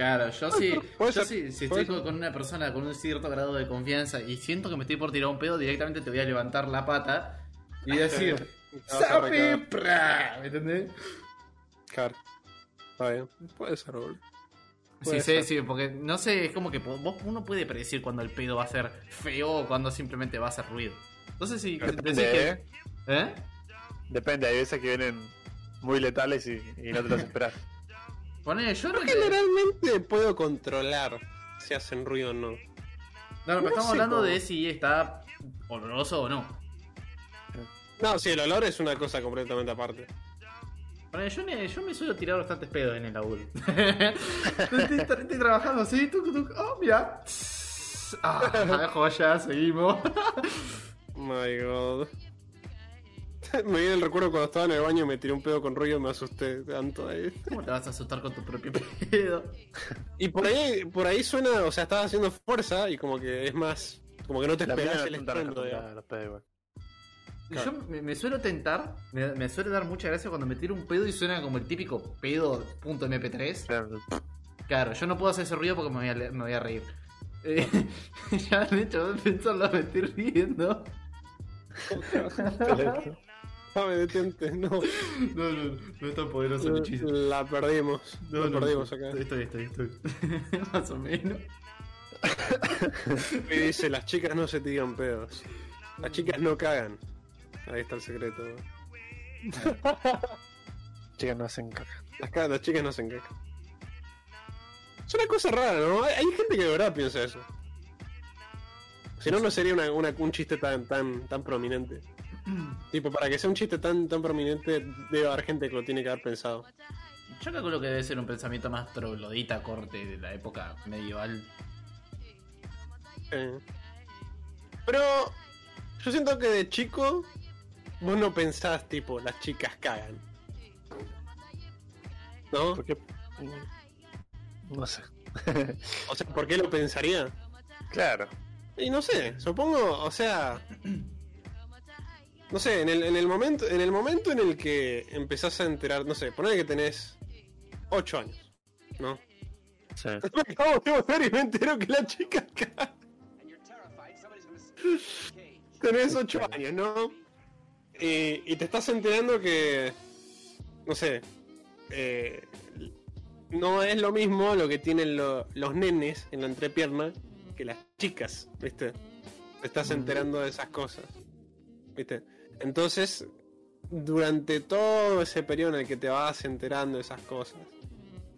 Claro, yo sí, yo ser, sí, si estoy ser. con una persona con un cierto grado de confianza y siento que me estoy por tirar un pedo, directamente te voy a levantar la pata y [laughs] decir, pra", ¿Me entendés? Claro. Está bien. Puede ser, boludo. Sí, sí, sí, porque no sé, es como que vos, uno puede predecir cuando el pedo va a ser feo o cuando simplemente va a ser ruido. Entonces si decís Depende, que... ¿eh? ¿Eh? Depende, hay veces que vienen muy letales y, y no te los esperas. [laughs] Poné, yo no... Generalmente puedo controlar si hacen ruido o no. No, pero estamos sé hablando cómo. de si está oloroso o no. No, sí, el olor es una cosa completamente aparte. Poné, yo, me, yo me suelo tirar bastantes pedos en el laburo. [laughs] estoy trabajando así, tuc, tuc, oh, mira. Ah, joya, seguimos. [laughs] My god. [laughs] Me viene el recuerdo cuando estaba en el baño y me tiré un pedo con ruido y me asusté tanto ahí. ¿Cómo te vas a asustar con tu propio pedo? Y por ahí, por ahí suena, o sea, estás haciendo fuerza y como que es más, como que no te esperas el estruendo. Yo me, me suelo tentar, me, me suele dar mucha gracia cuando me tiro un pedo y suena como el típico pedo punto .mp3. Claro, Claro, yo no puedo hacer ese ruido porque me voy a, me voy a reír. Eh, [laughs] ya de hecho, pensarlo me estoy riendo. Excelente. Ave, detente, no. [laughs] No, no, no es tan poderoso el hechizo. La perdimos. No, la no, perdimos acá. Estoy, estoy, estoy. [laughs] Más o menos. [laughs] Y dice, las chicas no se tiran pedos. Las chicas no cagan. Ahí está el secreto. Chicas no hacen caca. Las, ca- las chicas no se encajan. Es una cosa rara, ¿no? Hay, hay gente que de verdad piensa eso. Si no, no sería una- una- un chiste tan, tan, tan prominente. [clears throat] tipo, para que sea un chiste tan, tan prominente, debe haber gente que lo tiene que haber pensado. Yo calculo que debe ser un pensamiento más troglodita corte de la época medieval. Eh. Pero yo siento que de chico vos no pensás tipo las chicas cagan. ¿No? Porque. No sé. O sea, ¿por qué lo pensaría? Claro. Y no sé, supongo, o sea. [clears throat] No sé, en el, en el momento, en el momento en el que empezás a enterar, no sé, ponele que tenés 8 años, ¿no? Sí. [laughs] Me acabo de volver y me entero que la chica caga. Tenés 8 años, ¿no? Y, y te estás enterando que. No sé. eh, no es lo mismo lo que tienen lo- los nenes en la entrepierna que las chicas, ¿viste? Te estás enterando de esas cosas, ¿viste? Entonces, durante todo ese periodo en el que te vas enterando de esas cosas,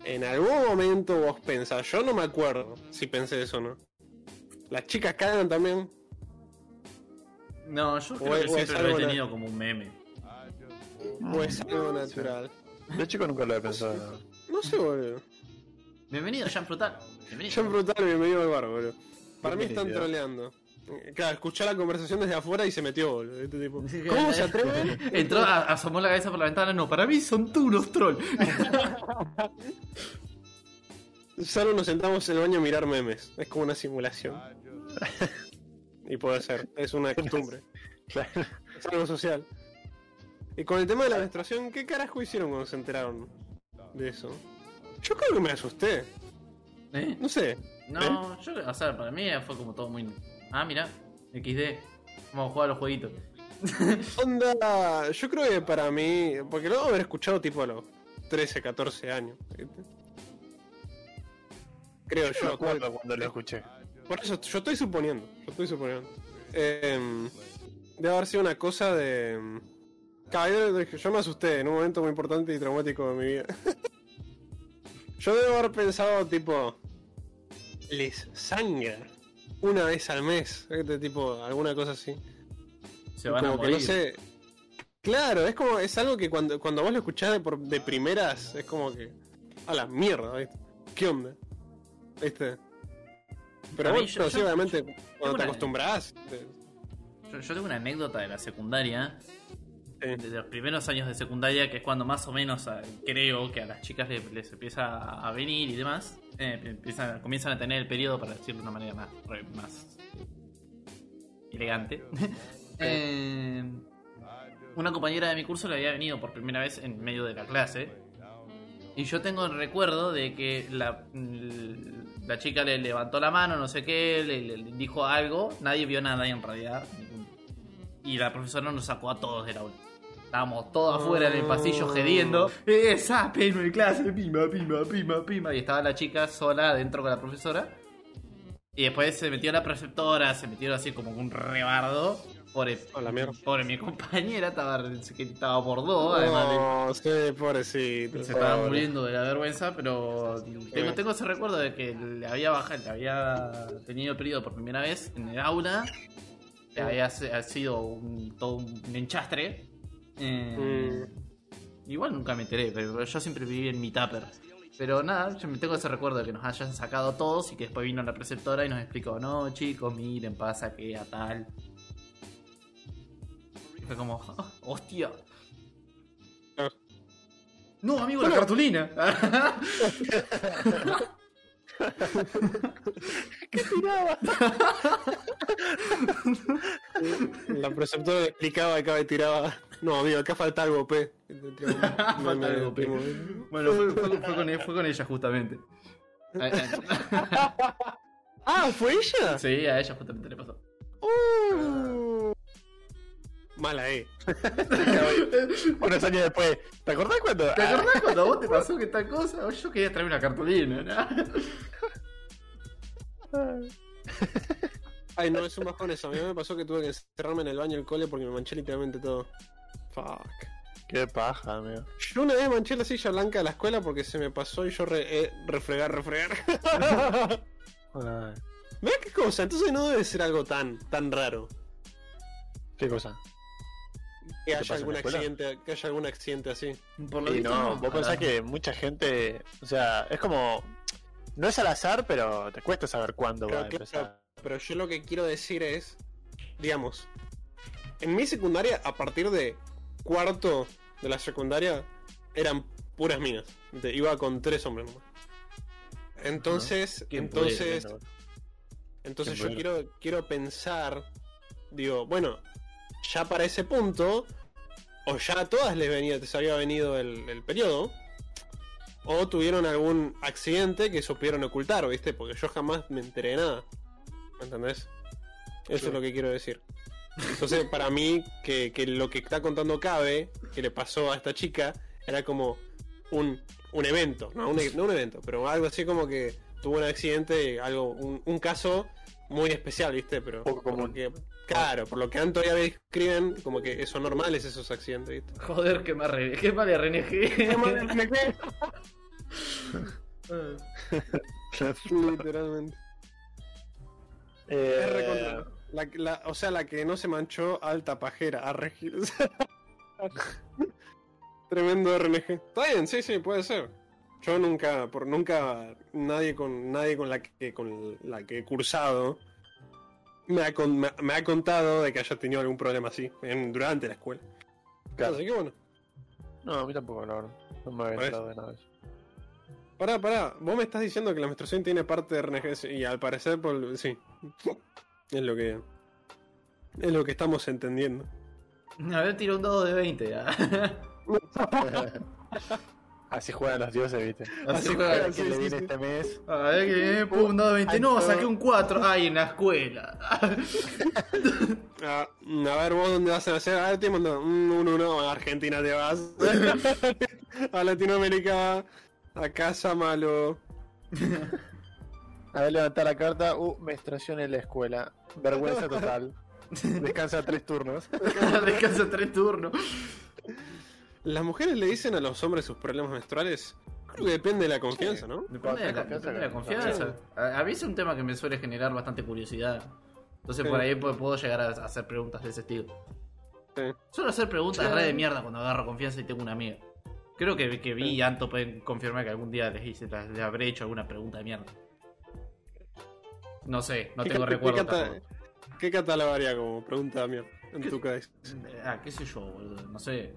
en algún momento vos pensás, yo no me acuerdo si pensé eso o no. Las chicas cagan también. No, yo creo es- que o siempre lo he tenido como un meme. O es algo natural. De chico nunca lo había pensado. No sé, boludo. Bienvenido, Jean Frutal. Bienvenido. Jean Brutal, bienvenido al bar, boludo. Para mí están troleando. Eh, [laughs] Claro, escuchó la conversación desde afuera y se metió, boludo. Este tipo. ¿Cómo se atreve? [laughs] Entró, asomó la cabeza por la ventana. No, para mí son tú unos troll. [laughs] Solo nos sentamos en el baño a mirar memes. Es como una simulación. Y puede ser, es una costumbre. Claro. Es algo social. Y con el tema de la menstruación, ¿qué carajo hicieron cuando se enteraron de eso? Yo creo que me asusté. ¿Eh? No sé. No, yo, o sea, para mí fue como todo muy. Ah, mira, XD. Vamos a jugar a los jueguitos. [laughs] Onda, yo creo que para mí, porque lo debo haber escuchado tipo a los 13, 14 años. ¿viste? Creo Yo yo. me acuerdo cuando lo escuché. Por eso, yo estoy suponiendo. Yo estoy suponiendo. Em, debe haber sido una cosa de. em, yo me asusté en un momento muy importante y traumático de mi vida. [laughs] yo debo haber pensado, tipo. Les sangra una vez al mes. ¿viste? Tipo, alguna cosa así. Se van a como que morir. no sé. Claro, es como. Es algo que cuando, cuando vos lo escuchás de, por- de primeras, es como que. A la mierda, ¿viste? ¿Qué onda? ¿Viste? Pero A mí, bueno, yo- sí, yo- obviamente, cuando te una- te- Yo, yo tengo una anécdota de la secundaria, sí. de los primeros años de secundaria, que es cuando más o menos ah, creo que a las chicas les, les empieza a venir y demás. eh, empiezan, comienzan a tener el periodo, para decirlo de una manera más, elegante. [laughs] Eh, una compañera de mi curso le había venido por primera vez en medio de la clase. Y yo tengo el recuerdo de que la, la chica le levantó la mano, no sé qué, le, le dijo algo. Nadie vio nada en realidad. Y la profesora nos sacó a todos del aula. Estábamos todos afuera en el pasillo gediendo. ¡Eh, sape, no hay clase! ¡Pima, pima, pima, pima! Y estaba la chica sola adentro con la profesora. Y después se metió la preceptora, se metió así como un rebardo. Pobre, pobre mi compañera, estaba, estaba por dos, además de- No, sí, pobrecito. se estaba muriendo de la vergüenza, pero tengo, tengo ese recuerdo de que le había bajado, le había tenido periodo por primera vez en el aula, que había ha sido un, todo un enchastre. Eh, Igual nunca me enteré, pero yo siempre viví en mi tupper. Pero nada, yo me tengo ese recuerdo de que nos hayan sacado todos y que después vino la preceptora y nos explicó, no chicos, miren, pasa que a tal. Y fue como, "Ah, hostia. Ah. No, amigo, la [laughs] [laughs] Bueno. cartulina. [laughs] La preceptora le explicaba y acá me tiraba. No, amigo, acá falta algo, P. Tiraba [laughs] Falta algo, P. bueno, fue, fue- fue con, fue con ella justamente. A- a- [laughs] Ah, ¿fue ella? sí, a ella justamente le pasó. Uh. Mala E. [laughs] Unos años después. ¿Te acordás cuando? ¿Te acordás cuando a vos te pasó que tal cosa? Yo quería traerme una cartulina, ¿no? Ah, [laughs] Ay, no, es un bajón eso. A mí me pasó que tuve que encerrarme en el baño del cole porque me manché literalmente todo. Fuck. Qué paja, amigo. Yo una vez manché la silla blanca de la escuela porque se me pasó y yo re, eh, refregar, refregar. [laughs] Mira qué cosa, entonces no debe ser algo tan, tan raro. ¿Qué cosa? Que ¿Qué haya algún accidente, que haya algún accidente así. Por lo Y visto, no, vos a pensás la- que mucha gente. O sea, es como. No es al azar, pero te cuesta saber cuándo va Pero a claro, empezar. Pero yo lo que quiero decir es, digamos, en mi secundaria, a partir de cuarto de la secundaria, eran puras minas. De- Iba con tres hombres nomás. Entonces, entonces, entonces yo quiero, quiero pensar, digo, bueno, ya para ese punto, o ya a todas les venía, les había venido el, el periodo, o tuvieron algún accidente que supieron ocultar, ¿viste? Porque yo jamás me enteré de nada. ¿Me ¿Entendés? Eso Sí. es lo que quiero decir. Entonces, para mí, que, que lo que está contando Cabe, que le pasó a esta chica, era como un, un evento, no un, no un evento, pero algo así como que tuvo un accidente, algo, un, un caso muy especial, ¿viste? Pero Poco común. que- claro, por lo que Anto ya escriben, como que son normales esos accidentes, ¿viste? Joder, que me re... qué mal renegé. [laughs] [laughs] Literalmente. Eh, Es recontra- La, la- o sea, la que no se manchó, alta pajera, a regir. [laughs] Tremendo RNG. Está bien, sí, sí, puede ser. Yo nunca, por nunca, nadie con nadie con la que con la que he cursado me ha, con- me, me ha contado de que haya tenido algún problema así en- durante la escuela. Claro. Así que bueno. No, a mí tampoco, la verdad. No me había enterado de nada de eso. Pará, pará, vos me estás diciendo que la menstruación tiene parte de RNG y al parecer por, sí. [laughs] Es lo que es lo que estamos entendiendo. A ver, tiro un dado de 20 ya. [laughs] [laughs] Así juegan los dioses, viste. Así Así juega. juegan, ¿Qué sí, le sí, viene sí. este mes? A ver, que viene, pum, un dado de 20. No, saqué un 4. Ay, en la escuela. Ah, a ver, vos dónde vas a nacer. A ver, te mando un 1 1 a Argentina te vas. [laughs] a Latinoamérica, a casa malo. A ver, levantar la carta. Uh, menstruación en la escuela. Vergüenza total. [laughs] Descansa tres turnos. Descansa tres turnos. ¿Las mujeres le dicen a los hombres sus problemas menstruales? Creo que depende de la confianza, ¿no? Depende de la, Confianza, depende de la confianza. A, a mí es un tema que me suele generar bastante curiosidad. Entonces Sí. por ahí puedo, puedo llegar a hacer preguntas de ese estilo. Sí. Suelo hacer preguntas Sí. re de mierda cuando agarro confianza y tengo una amiga. Creo que, que vi y Anto pueden confirmar que algún día les, hice, les habré hecho alguna pregunta de mierda. No sé, no ¿Qué tengo recuerdo qué. ¿Qué catalogaría como pregunta mía en tu cabeza? Ah, qué sé yo, boludo. No sé.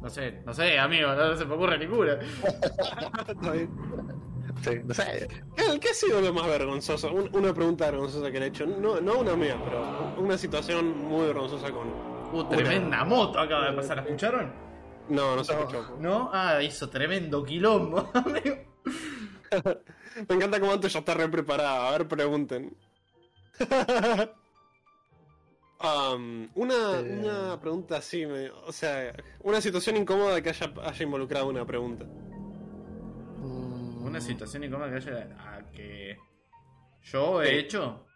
No sé, no sé, amigo, no se me ocurre ninguna. Está [laughs] bien. Sí, no sé. ¿Qué, qué ha sido lo más vergonzoso? Un- una pregunta vergonzosa que le he hecho. No, no una mía, pero una situación muy vergonzosa con. Uh, tremenda moto acaba de pasar, ¿la escucharon? No, no se No. escuchó. ¿No? Ah, hizo tremendo quilombo, [laughs] amigo. [laughs] Me encanta cómo antes ya está re preparada. A ver, pregunten. Um, una, Eh. una pregunta así, me- o sea, una situación incómoda que haya, haya involucrado una pregunta. Mm, Una situación incómoda que haya. ah, que. Yo he Sí. hecho.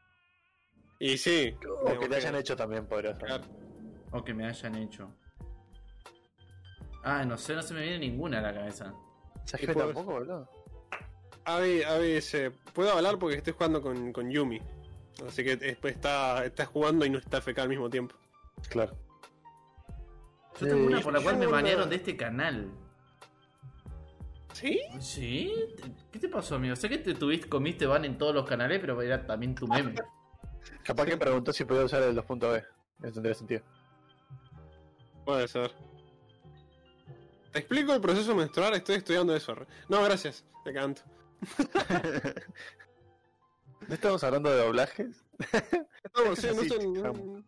Y sí, O que te hayan hecho también, podría ser. O que me hayan hecho. Ah, no sé, no se me viene ninguna a la cabeza. ¿Sabes ¿Qué que tampoco, boludo? Avi, Avi dice, puedo hablar porque estoy jugando con, con Yumi. Así que después está, está jugando y no está FK al mismo tiempo. Claro. Yo tengo una Eh, por la cual me banearon de este canal. ¿Sí? ¿Sí? ¿Qué te pasó, amigo? Sé que te tuviste, comiste ban en todos los canales, pero era también tu meme. [laughs] Capaz que preguntó si podía usar el 2.b. Eso tendría sentido. Puede ser. ¿Te explico el proceso menstrual? Estoy estudiando eso. No, gracias. Te canto. [laughs] ¿No estamos hablando de doblajes? [laughs] No, sí, no Sí, no- chamo.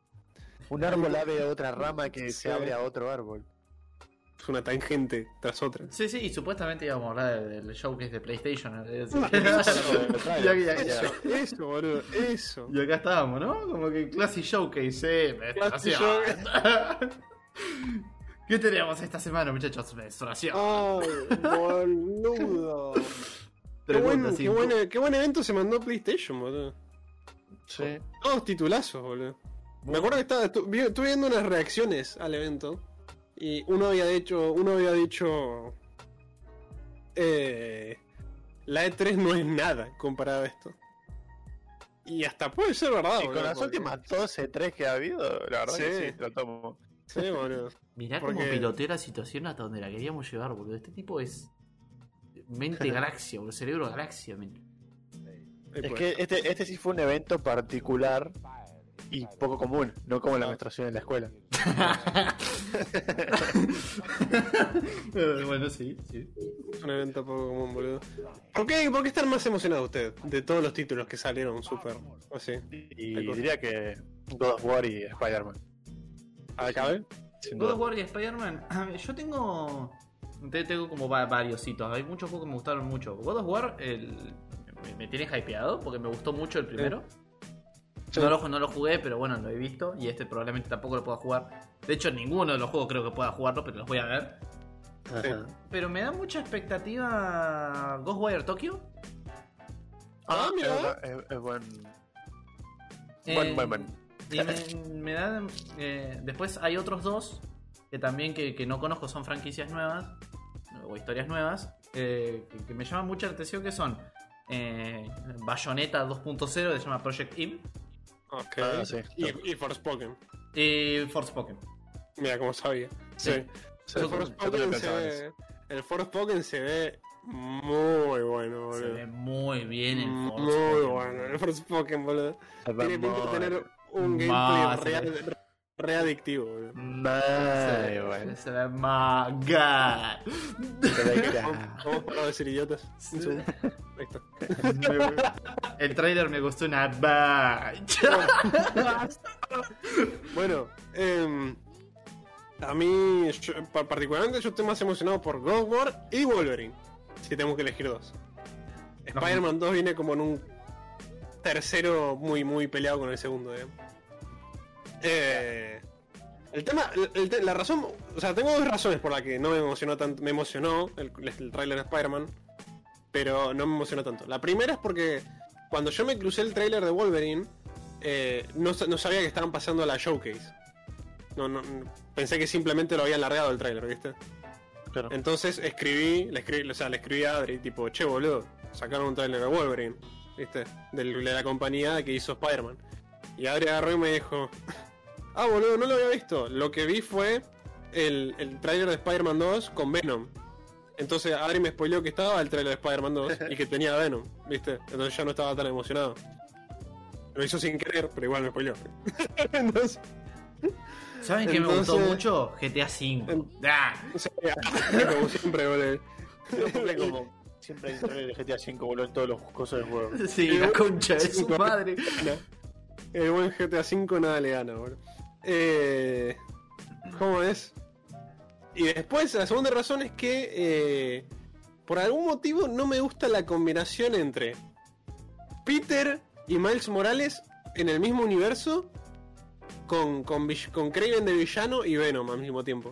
Un árbol abre a otra rama que Sí. se abre a otro árbol. es una tangente tras otra. Sí, sí, y supuestamente íbamos a hablar del showcase de PlayStation. ¿no? No, Ya, ya, ya. Eso, [laughs] eso, boludo, eso. Y acá estábamos, ¿no? Como que Classic Showcase, eh. Classic menstruación. [laughs] ¿Qué teníamos esta semana, muchachos? Menstruación. Ay, boludo. Qué buen, qué, buen, qué buen evento se mandó PlayStation, boludo. Sí. Todos titulazos, boludo. Me acuerdo que estaba, estuve viendo unas reacciones al evento. Y uno había dicho. Uno había dicho. Eh, la E3 no es nada comparado a esto. Y hasta puede ser verdad, Y boludo, con las porque- últimas 12, 3 que ha habido, la verdad que Sí. sí, lo tomo. Sí, boludo. Mirá Porque- cómo piloteó la situación hasta donde la queríamos llevar, boludo. Este tipo es. Mente galaxia, boludo. Cerebro galaxia, men. Es que este, este sí fue un evento particular y poco común, no como la menstruación en la escuela. [laughs] [laughs] Bueno, sí, sí. Un evento poco común, boludo. ¿Por qué, ¿Por qué están más emocionados ustedes de todos los títulos que salieron super? Así. Y diría que God of War y Spider-Man. ¿Acabe? God of War y Spider-Man. [clears throat] Yo tengo. Te- Tengo como va- varios hitos. Hay muchos juegos que me gustaron mucho. God of War el, me, me tiene hypeado porque me gustó mucho el primero. Sí. No, lo, no lo jugué, pero bueno, lo he visto. Y este probablemente tampoco lo pueda jugar. De hecho, ninguno de los juegos creo que pueda jugarlo, pero los voy a ver. Ajá. Pero me da mucha expectativa Ghostwire Tokyo. Ah, mira. Es, es- es buen. Eh, Buen, buen, buen. Y me, me da. eh, después hay otros dos que también que, que no conozco, son franquicias nuevas o historias nuevas eh, que, que me llaman mucha la atención que son eh, Bayonetta 2.0 que se llama Project Eve Ok. Ah, sí. Y, y Forspoken. y Forspoken. Mira, como sabía. Sí. Sí. Sí, El Forspoken se ve. El Forspoken se ve muy bueno, Se boludo. ve muy bien el Muy Forspoken. bueno, el Forspoken, boludo. Se Tiene pinta de muy- tener un Más, gameplay se re, re adictivo, boludo. Muy Se, ve God. Se ve que- Vamos, vamos a parar de ser idiotas. Ahí está. [laughs] El trailer me gustó una batch. [laughs] Bueno, em, a mí, yo- particularmente, yo estoy más emocionado por God War y Wolverine. Si tengo que elegir dos. Spider-Man 2 viene como en un tercero muy, muy peleado con el segundo, digamos. Eh, el tema, el- el te- la razón, o sea, tengo dos razones por las que no me emocionó tanto. Me emocionó el, el tráiler de Spider-Man, pero no me emocionó tanto. La primera es porque cuando yo me crucé el tráiler de Wolverine, eh, no, no sabía que estaban pasando a la showcase. No, no, pensé que simplemente lo habían largado el tráiler, ¿viste? Claro. Entonces escribí, le escribí, o sea, le escribí a Adri, tipo, che boludo, sacaron un tráiler de Wolverine, ¿viste? Del- de la compañía que hizo Spider-Man. Y Adri agarró y me dijo, ah boludo, no lo había visto. Lo que vi fue el, el tráiler de Spider-Man 2 con Venom. Entonces Adri me spoileó que estaba el tráiler de Spider-Man 2 y que tenía Venom, ¿viste? Entonces ya no estaba tan emocionado. Lo hizo sin querer, pero igual me spoileó. [laughs] Entonces, ¿Saben qué me gustó mucho? GTA V. En- Ah, [laughs] sea, como siempre, boludo. Siempre [laughs] como. Siempre hay un trailer de GTA V, boludo, en todos los cosas del juego. sí, la concha de su madre. El buen GTA V nada le gana, boludo. Eh, ¿Cómo es? Y después, la segunda razón es que eh, por algún motivo no me gusta la combinación entre Peter y Miles Morales en el mismo universo con, con, con Kraven de villano y Venom al mismo tiempo.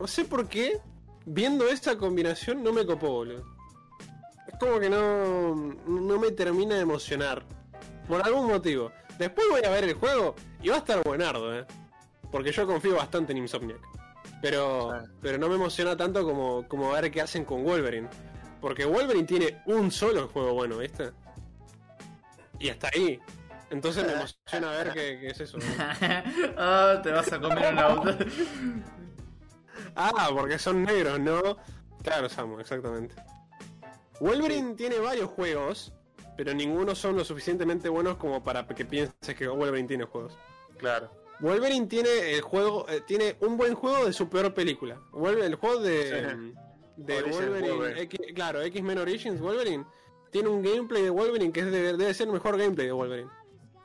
No sé por qué, viendo esta combinación no me copó, boludo. Es como que no, no me termina de emocionar. Por algún motivo. Después voy a ver el juego y va a estar buenardo, eh. Porque yo confío bastante en Insomniac. Pero, Ah. pero no me emociona tanto como, como ver qué hacen con Wolverine. Porque Wolverine tiene un solo juego bueno, ¿viste? Y hasta ahí. Entonces me emociona ver qué, qué es eso. ¿no? [laughs] ah, te vas a comer un auto. Ah, porque son negros, ¿no? Claro, Samu, exactamente. Wolverine tiene varios juegos, pero ninguno son lo suficientemente buenos como para que pienses que Wolverine tiene juegos. Claro. Wolverine tiene el juego, eh, tiene un buen juego de su peor película. El juego de, de Origins Wolverine, Wolverine. X, claro, X-Men Origins Wolverine, tiene un gameplay de Wolverine que es de- debe ser el mejor gameplay de Wolverine.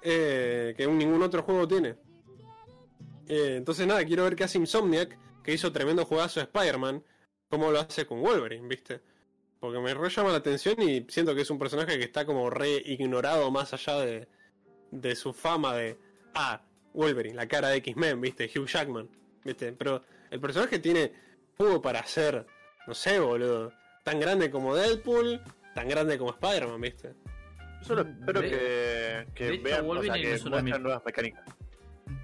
Eh, que ningún otro juego tiene. Eh, entonces nada, quiero ver qué hace Insomniac que hizo tremendo juegazo de Spider-Man, cómo lo hace con Wolverine, ¿viste? Porque me re llama la atención y siento que es un personaje que está como re ignorado más allá de, de su fama de. Ah, Wolverine, la cara de X-Men, ¿viste? Hugh Jackman, ¿viste? Pero el personaje tiene juego para ser, no sé, boludo, tan grande como Deadpool, tan grande como Spider-Man, ¿viste? Yo solo espero De- que, que de hecho, vean, o sea, que es una mis- nuevas mecánicas.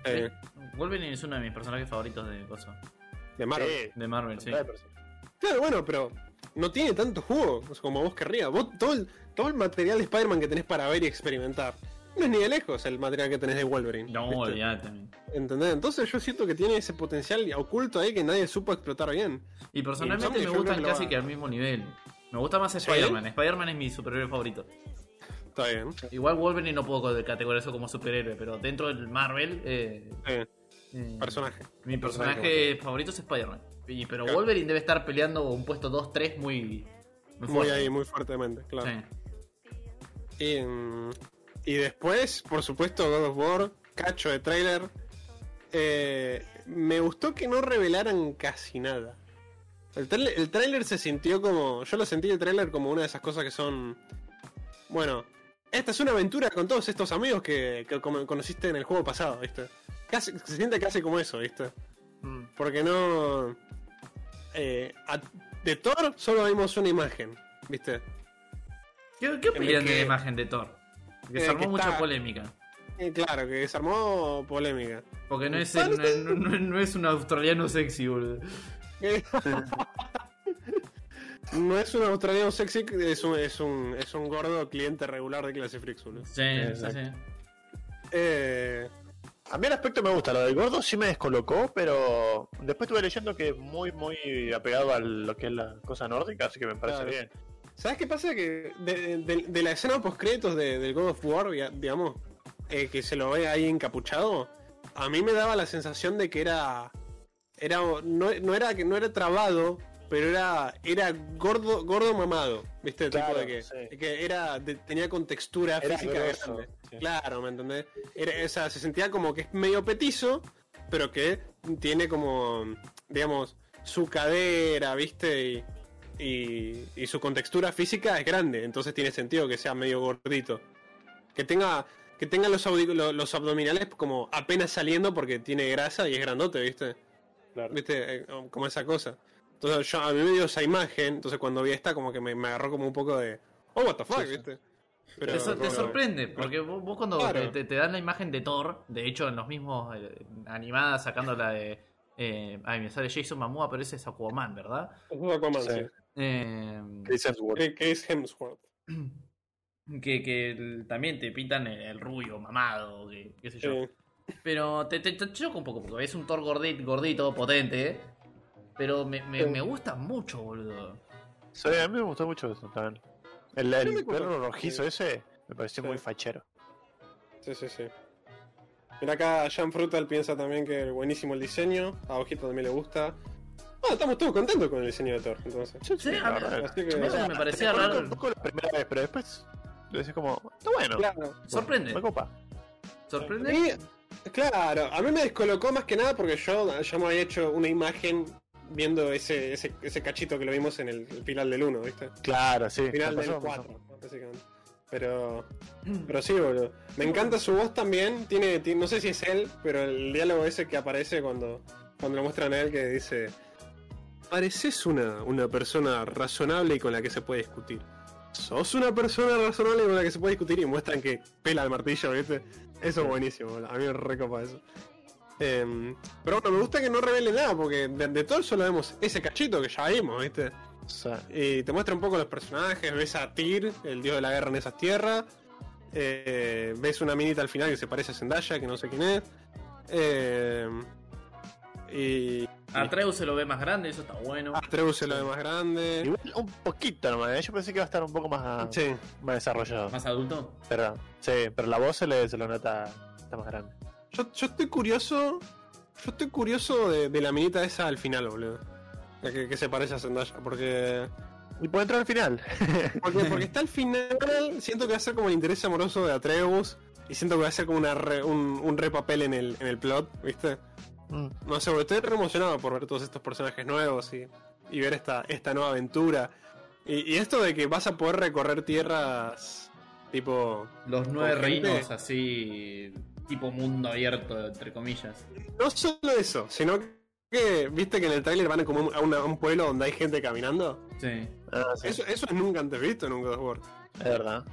Eh, Wolverine es uno de mis personajes favoritos de cosa, de Marvel. Sí, de Marvel, sí. Claro, bueno, pero no tiene tanto juego como vos querrías. Vos, todo, el, todo el material de Spider-Man que tenés para ver y experimentar. No es ni de lejos el material que tenés de Wolverine. No, ¿viste? olvídate. ¿Entendés? Entonces yo siento que tiene ese potencial oculto ahí que nadie supo explotar bien. Y personalmente me gustan casi va- que al mismo nivel. Me gusta más Spider-Man. Spider-Man es mi superhéroe favorito. Está bien. Igual Wolverine no puedo categorizarlo como superhéroe, pero dentro del Marvel, eh, Eh, eh, personaje. mi Personaje personaje favorito es Spider-Man. Pero Claro. Wolverine debe estar peleando un puesto 2-3 muy, muy Muy ahí, muy fuertemente, claro. Sí. Y, mm, y después, por supuesto, God of War, cacho de trailer. Eh, me gustó que no revelaran casi nada. El, trailer, el tráiler se sintió como. Yo lo sentí el trailer como una de esas cosas que son. Bueno, esta es una aventura con todos estos amigos que, que conociste en el juego pasado, ¿viste? Casi, se siente casi como eso, ¿viste? Mm. Porque no. eh, a- de Thor solo vimos una imagen, ¿viste? ¿Qué, qué opinan que- de la imagen de Thor? Que eh, se armó que mucha está- polémica. Eh, claro, que se armó polémica. Porque no es, el- no no, no- no es un australiano sexy, boludo. [laughs] no es un australiano sexy, es un, es un, es un gordo cliente regular de clase Frix, boludo. Sí, sí, sí. Eh, A mí el aspecto me gusta, lo del gordo sí me descolocó, pero después estuve leyendo que es muy, muy apegado a lo que es la cosa nórdica, así que me parece Claro. bien. ¿Sabes qué pasa? Que de, de- de la escena post créditos de, del God of War, digamos, eh, que se lo ve ahí encapuchado, a mí me daba la sensación de que era. era no, no era que no era trabado, pero era era gordo gordo mamado, ¿viste? Tipo Claro, de que, sí. que era de- tenía contextura Era física grosso, grande. sí. Claro, ¿me entendés? Era, o sea, se sentía como que es medio petizo, pero que tiene como, digamos, su cadera, ¿viste? Y, y, y su contextura física es grande, entonces tiene sentido que sea medio gordito. Que tenga, que tenga los, audi- lo- los abdominales como apenas saliendo porque tiene grasa y es grandote, ¿viste? Claro. ¿Viste? Eh, Como esa cosa. Entonces yo a mí me dio esa imagen, entonces cuando vi esta como que me, me agarró como un poco de... Oh, what the fuck, Sí, sí. ¿viste? Pero- te, sorprende, porque vos, vos cuando Claro. te, te- dan la imagen de Thor, de hecho en los mismos eh, animadas sacando la de... eh, ay, me sale Jason Momoa, pero ese es Aquaman, ¿verdad? Es Aquaman, Sí. Eh, Chris Hemsworth. Que, que es Hemsworth. [clears throat] que que el- también te pintan el, el rubio, mamado, que, qué sé yo. Sí. Pero te, te, te choca un poco, porque es un Thor gordito, gordito potente, pero me, me, Sí. me gusta mucho, boludo. Sí, a mí me gustó mucho eso también. El, el perro rojizo ese me pareció Sí. muy fachero. Sí, sí, sí. Mira acá, Jan Frutal piensa también que buenísimo el diseño. A Ojito también le gusta. Ah, estamos todos contentos con el diseño de Thor, entonces. Sí, a mí- verdad. Así que, me parecía me raro. un poco la primera vez, pero después decís como, está bueno. claro. Sorprende. Me copa. ¿Sorprende? Y, claro, a mí me descolocó más que nada porque yo ya me había hecho una imagen viendo ese, ese, ese cachito que lo vimos en el, el final del 1, ¿viste? Claro, sí. final me del pasó, me 4, pasó. básicamente. Pero, [clears throat] pero sí, boludo. Me encanta su voz también. Tiene, tiene- no sé si es él, pero el diálogo ese que aparece cuando, cuando lo muestran a él que dice: Pareces una, una persona razonable y con la que se puede discutir. Sos una persona razonable con la que se puede discutir y muestran que pela el martillo, ¿viste? Eso es buenísimo, a mí me recopa eso. Em, pero bueno, me gusta que no revele nada, porque de, de todo solo vemos ese cachito que ya vimos, ¿viste? Y te muestra un poco los personajes, ves a Tyr, el dios de la guerra en esas tierras. eh, ves una minita al final que se parece a Zendaya, que no sé quién es. eh, y Atreus se lo ve más grande, eso está bueno. Atreus se lo ve más grande. igual un poquito nomás. ¿eh? Yo pensé que iba a estar un poco más, Sí, más desarrollado. Más adulto. Pero, sí, pero la voz se, le, se lo nota está más grande. yo, yo estoy curioso. Yo estoy curioso de, de la minita esa al final, boludo. La que, que se parece a Zendaya, porque, Y puede entrar al final. [laughs] porque. Porque está al final. Siento que va a ser como el interés amoroso de Atreus. Y siento que va a ser como una re- un, un re papel en el, en el plot, ¿viste? Mm. No sé, porque estoy re emocionado por ver todos estos personajes nuevos y, y ver esta, esta nueva aventura. Y, y esto de que vas a poder recorrer tierras tipo... Los nueve reinos así, tipo mundo abierto, entre comillas. No solo eso, sino que, viste que en el trailer van como a, una- a un pueblo donde hay gente caminando. Sí. Ah, sí, Eso, eso es nunca antes visto en un God of War. es verdad.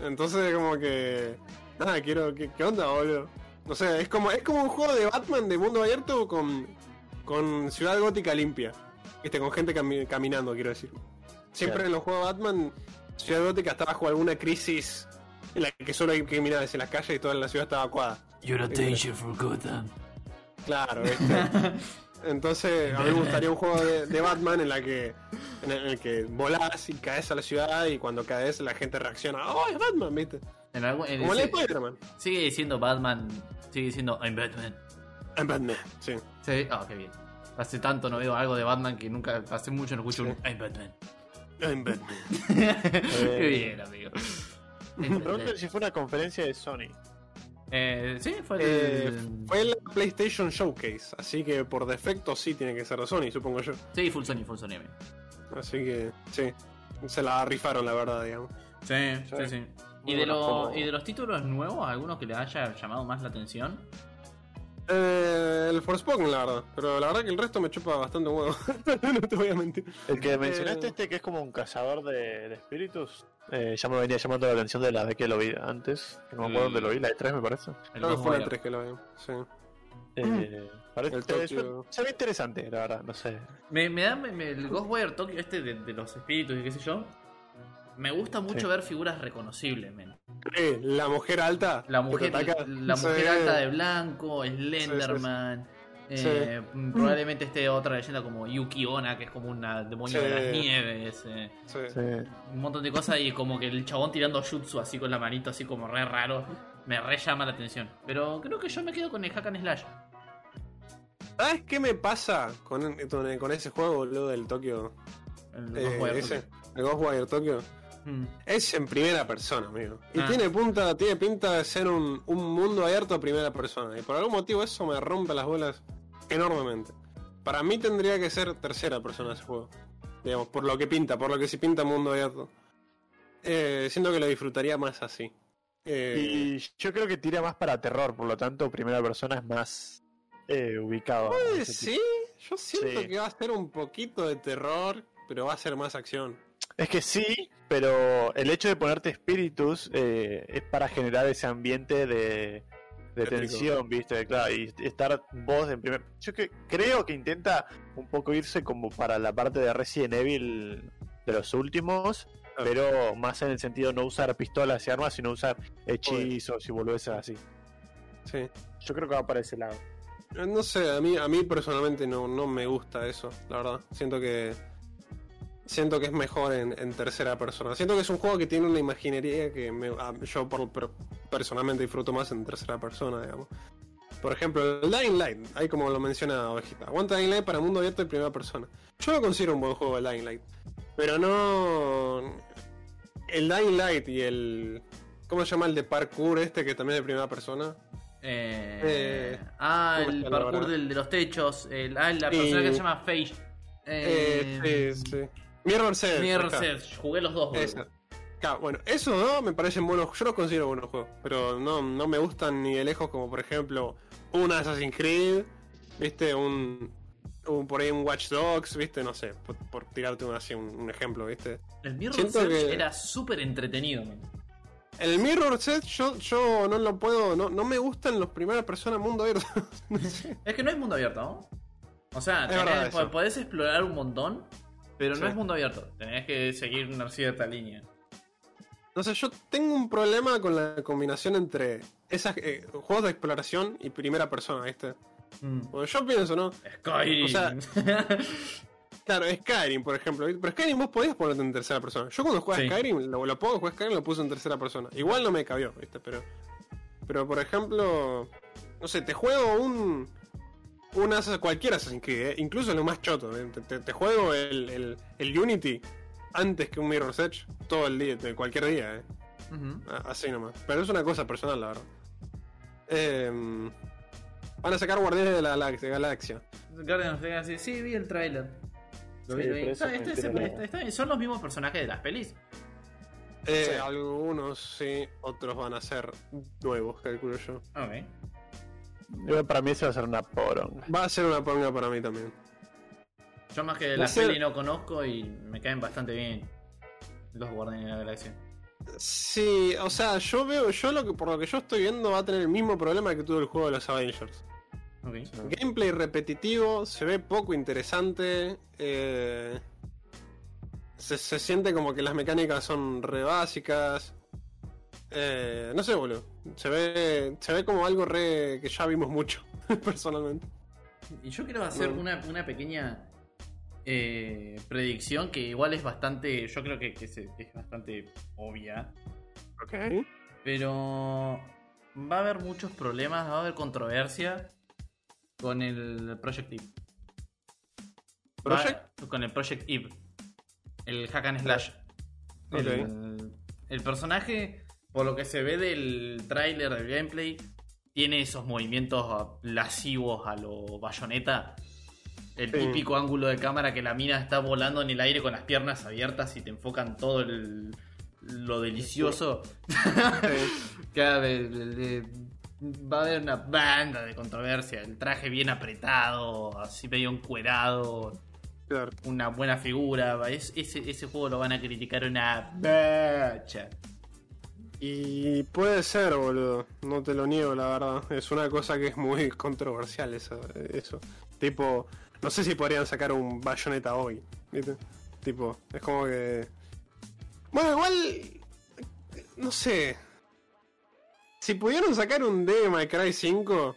Entonces como que... Nada, quiero... ¿Qué, qué onda, boludo? No sé, es como, es como un juego de Batman de mundo abierto con, con ciudad gótica limpia. Viste, con gente cami- caminando, quiero decir. Siempre Claro. en los juegos de Batman, ciudad gótica está bajo alguna crisis en la que solo hay que mirar hacia las calles y toda la ciudad está evacuada. You're a danger for Gotham. Claro, ¿viste? [laughs] Entonces, a mí me gustaría un juego de, de Batman en la que en el, en el que volás y caes a la ciudad y cuando caes la gente reacciona, ¡Oh, es Batman! ¿viste? En en- Como el sí, Spider-Man. sigue diciendo Batman, sigue diciendo I'm Batman. En Batman, sí. Sí, ah, qué bien. Hace tanto no veo algo de Batman que nunca, hace mucho no escucho Sí. un I'm Batman. En Batman. [laughs] qué bien, amigo. [laughs] Me pregunto si fue una conferencia de Sony. Eh, sí, fue el... Eh, fue la PlayStation Showcase, así que por defecto sí tiene que ser de Sony, supongo yo. Sí, full Sony, full Sony. amigo. Así que sí, se la rifaron la verdad, digamos. Sí, sí, Sí. sí. Muy ¿Y de, los- ¿Y de los títulos nuevos, algunos que les haya llamado más la atención? Eh, el Forspoken, la verdad, pero la verdad que el resto me chupa bastante huevo. [laughs] no te voy a mentir. El que mencionaste, Eh, este que es como un cazador de, de espíritus, eh, ya me venía llamando la atención de la vez que lo vi antes. No me acuerdo dónde lo vi, la de 3 me parece. El Creo que fue la Ghostwire. 3 que lo vi. Sí. Eh, parece El se ve interesante, la verdad, no sé. Me, me da me- me- el Ghostwire Tokyo este de, de los espíritus y qué sé yo. Me gusta mucho Sí. ver figuras reconocibles, men. Eh, la mujer alta. La mujer, ataca. la mujer Sí. alta de blanco, Slenderman. Sí. eh, Probablemente esté otra leyenda como Yuki Onna, que es como una demonio Sí. de las nieves. eh, Sí. Sí. un montón de cosas y como que el chabón tirando jutsu así con la manito, así como re raro. Me re llama la atención. Pero creo que yo me quedo con el Hack and Slash. ¿Sabes qué me pasa con, con, con ese juego, boludo, del Tokio? El Eh, Ghostwire Tokyo. Mm. Es en primera persona, amigo. Y Ah. tiene punta, tiene pinta de ser un, un mundo abierto a primera persona. Y por algún motivo eso me rompe las bolas enormemente. Para mí tendría que ser tercera persona ese juego. Digamos, por lo que pinta, por lo que sí pinta mundo abierto. Eh, siento que lo disfrutaría más así. Eh, Y yo creo que tira más para terror, por lo tanto, primera persona es más eh, ubicado. sí, yo siento Sí. que va a ser un poquito de terror, pero va a ser más acción. Es que sí, pero el hecho de ponerte espíritus eh, es para generar ese ambiente de, de tensión, ¿viste? Claro, y estar vos en primer. Yo que, creo que intenta un poco irse como para la parte de Resident Evil de los últimos, Ah. pero más en el sentido no usar pistolas y armas, sino usar hechizos y volverse así. Sí. Yo creo que va para ese lado. Eh, No sé, a mí, a mí personalmente no, no me gusta eso, la verdad. Siento que. Siento que es mejor en, en tercera persona. Siento que es un juego que tiene una imaginería que me- yo por- per- personalmente disfruto más en tercera persona, digamos. Por ejemplo, el Dying Light, ahí como lo menciona Ovejita. Aguanta Dying Light para mundo abierto en primera persona. Yo lo considero un buen juego el Dying Light. Pero no. El Dying Light y el. ¿Cómo se llama el de parkour este que también es de primera persona? Eh, Eh, ah, ¿cómo el parkour del, de los techos. El, ah, la Y- persona que se llama Face. Eh, sí, sí. Mirror's Edge. Mirror's acá. Edge. Jugué los dos. Claro, bueno, esos dos me parecen buenos, yo los considero buenos juegos, pero no, no me gustan ni de lejos como por ejemplo un Assassin's Creed, viste, un, un por ahí un Watch Dogs, viste, no sé, por, por tirarte un, así un, un ejemplo, viste. El Siento Edge que- era súper entretenido. man. El Mirror's Edge yo, yo no lo puedo, no, no me gustan los primeras personas mundo abierto. [laughs] no sé. Es que no es mundo abierto, ¿no? O sea, tenés- podés explorar un montón, pero Sí. no es mundo abierto. Tenés que seguir una cierta línea. No sé, yo tengo un problema con la combinación entre esas eh, juegos de exploración y primera persona, viste. Mm. Yo pienso, ¿no? Skyrim. O sea, [laughs] Claro, Skyrim, por ejemplo. Pero Skyrim vos podías ponerlo en tercera persona. Yo cuando jugaba Sí. Skyrim, lo, lo pongo, jugué Skyrim, lo puse en tercera persona. Igual no me cabió, ¿viste? Pero, pero por ejemplo, no sé, te juego un. Un Assassin's- cualquier Assassin's Creed, ¿eh? incluso lo más choto. ¿eh? Te, te- te juego el, el, el Unity antes que un Mirror's Edge todo el día, de cualquier día, ¿eh? Así nomás. Pero es una cosa personal, la verdad. Em, Van a sacar Guardianes de la Galaxia. Of the Galaxy, sí, vi el trailer. Sí, vi. Está- está- está- bien, Son los mismos personajes de las pelis. Eh, Sí. Algunos sí, otros van a ser nuevos, calculo yo. Ok. Yo, para mí eso va a ser una poronga. Va a ser una ponga para mí también. Yo más que de Va a las ser- pelis no conozco y me caen bastante bien los Guardianes de la Galaxia. Sí, o sea, yo veo, yo lo que por lo que yo estoy viendo va a tener el mismo problema que tuvo el juego de los Avengers. Gameplay repetitivo, se ve poco interesante. eh, se, se siente como que las mecánicas son re básicas. Eh, no sé, boludo. Se ve, se ve como algo re que ya vimos mucho, [laughs] personalmente. Y yo quiero hacer Bueno. una, una pequeña eh, predicción que igual es bastante. Yo creo que, es bastante obvia. Ok. Pero va a haber muchos problemas, va a haber controversia con el Project Eve. Va- Project. con el Project Eve. El hack and slash. El, el personaje, por lo que se ve del tráiler, del gameplay, tiene esos movimientos lascivos a lo bayoneta. El Sí. típico ángulo de cámara que la mina está volando en el aire con las piernas abiertas y te enfocan todo el, lo delicioso. [laughs] Cada vez va a haber una banda de controversia. El traje bien apretado, así medio encuerado, Claro. una buena figura. es- ese, ese juego lo van a criticar una bacha. Y puede ser, boludo. No te lo niego, la verdad. Es una cosa que es muy [laughs] controversial eso. eso. Tipo, no sé si podrían sacar un bayoneta hoy. ¿viste? Tipo, es como que. Bueno, igual. No sé. Si pudieron sacar un de My Cry 5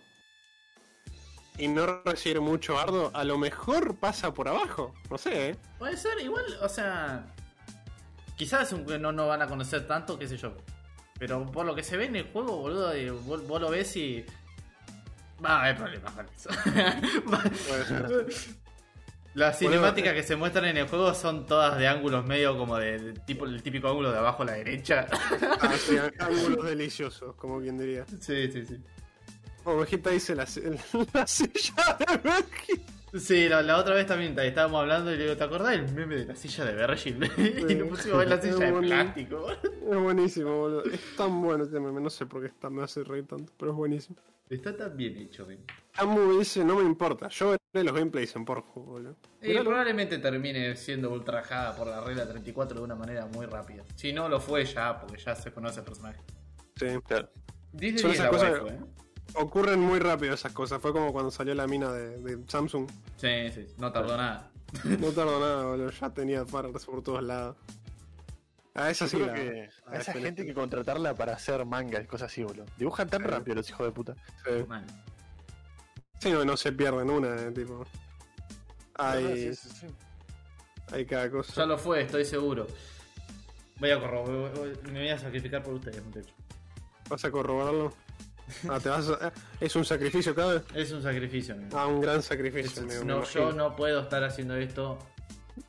y no recibir mucho ardo, a lo mejor pasa por abajo. No sé, ¿eh? Puede ser, igual, o sea. Quizás no, no van a conocer tanto, qué sé yo. Pero por lo que se ve en el juego, boludo, vos, vos lo ves y. Va a haber problemas con eso. [laughs] Las cinemáticas eh. que se muestran en el juego son todas de ángulos medio como de, de tipo el típico ángulo de abajo a la derecha. [laughs] Ah, sí, [laughs] ángulos deliciosos, como quien diría. sí, sí, sí. Ovejita dice la, la silla de Virgil. Sí, la, la otra vez también estábamos hablando y le digo, ¿te acordás del meme de la silla de Virgil? [laughs] y nos pusimos a ver la silla de plástico. Es buenísimo, boludo. Es tan bueno este meme, no sé por qué está, me hace reír tanto, pero es buenísimo. Está tan bien hecho, ven. Amu dice, no me importa, yo veré los gameplays en Pornhub, boludo. Y probablemente termine siendo ultrajada por la regla 34 de una manera muy rápida. Si no lo fue ya, porque ya se conoce el personaje. Sí. Claro. Dice Son bien esas la cosas waifu, que- ¿eh? Ocurren muy rápido esas cosas, fue como cuando salió la mina de, de Samsung. Sí, sí, no tardó nada. No tardó [laughs] nada, boludo, ya tenía paras por todos lados. A esa sí la- que a esa gente hay que contratarla para hacer manga y cosas así, boludo. Dibujan tan Sí. rápido los hijos de puta. Sí. No, no se pierden una, eh, tipo. Hay, Sí, sí, sí. hay cada cosa. Ya lo fue, estoy seguro. Voy a corroborar, me voy a sacrificar por ustedes, muchachos. ¿Vas a corroborarlo? Ah, te vas a- ¿Es un sacrificio cada vez? Es un sacrificio, amigo. Ah, un gran Es- sacrificio. me- me no, yo no puedo estar haciendo esto.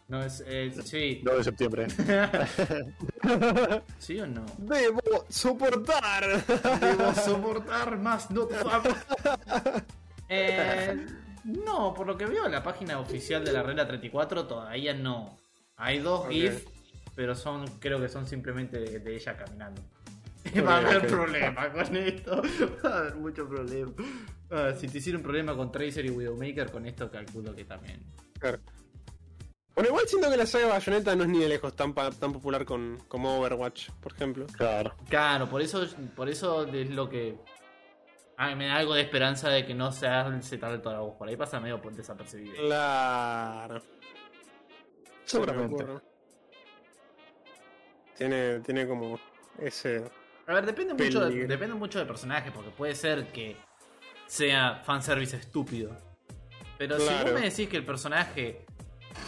No es. eh, sí. 2 de septiembre. [laughs] ¿Sí o no? Debo soportar. Debo soportar más not fab. [laughs] Eh, no, por lo que veo en la página oficial de la regla 34 todavía no. Hay dos Ok. GIF, pero son creo que son simplemente de, de ella caminando. [laughs] Va a haber ok. problema con esto. Va a haber mucho problema. Ah, si te hicieron problema con Tracer y Widowmaker, con esto calculo que también. Claro. Bueno, igual siento que la saga Bayonetta no es ni de lejos tan, pa- tan popular con, como Overwatch, por ejemplo. Claro. Claro, por eso, por eso es lo que. ah, me da algo de esperanza de que no se hace tanto la voz. Por ahí pasa medio por desapercibido. Claro. Seguramente. Tiene, tiene como ese. A ver, depende mucho, de, depende mucho del personaje, porque puede ser que sea fanservice estúpido. Pero si vos me decís que el personaje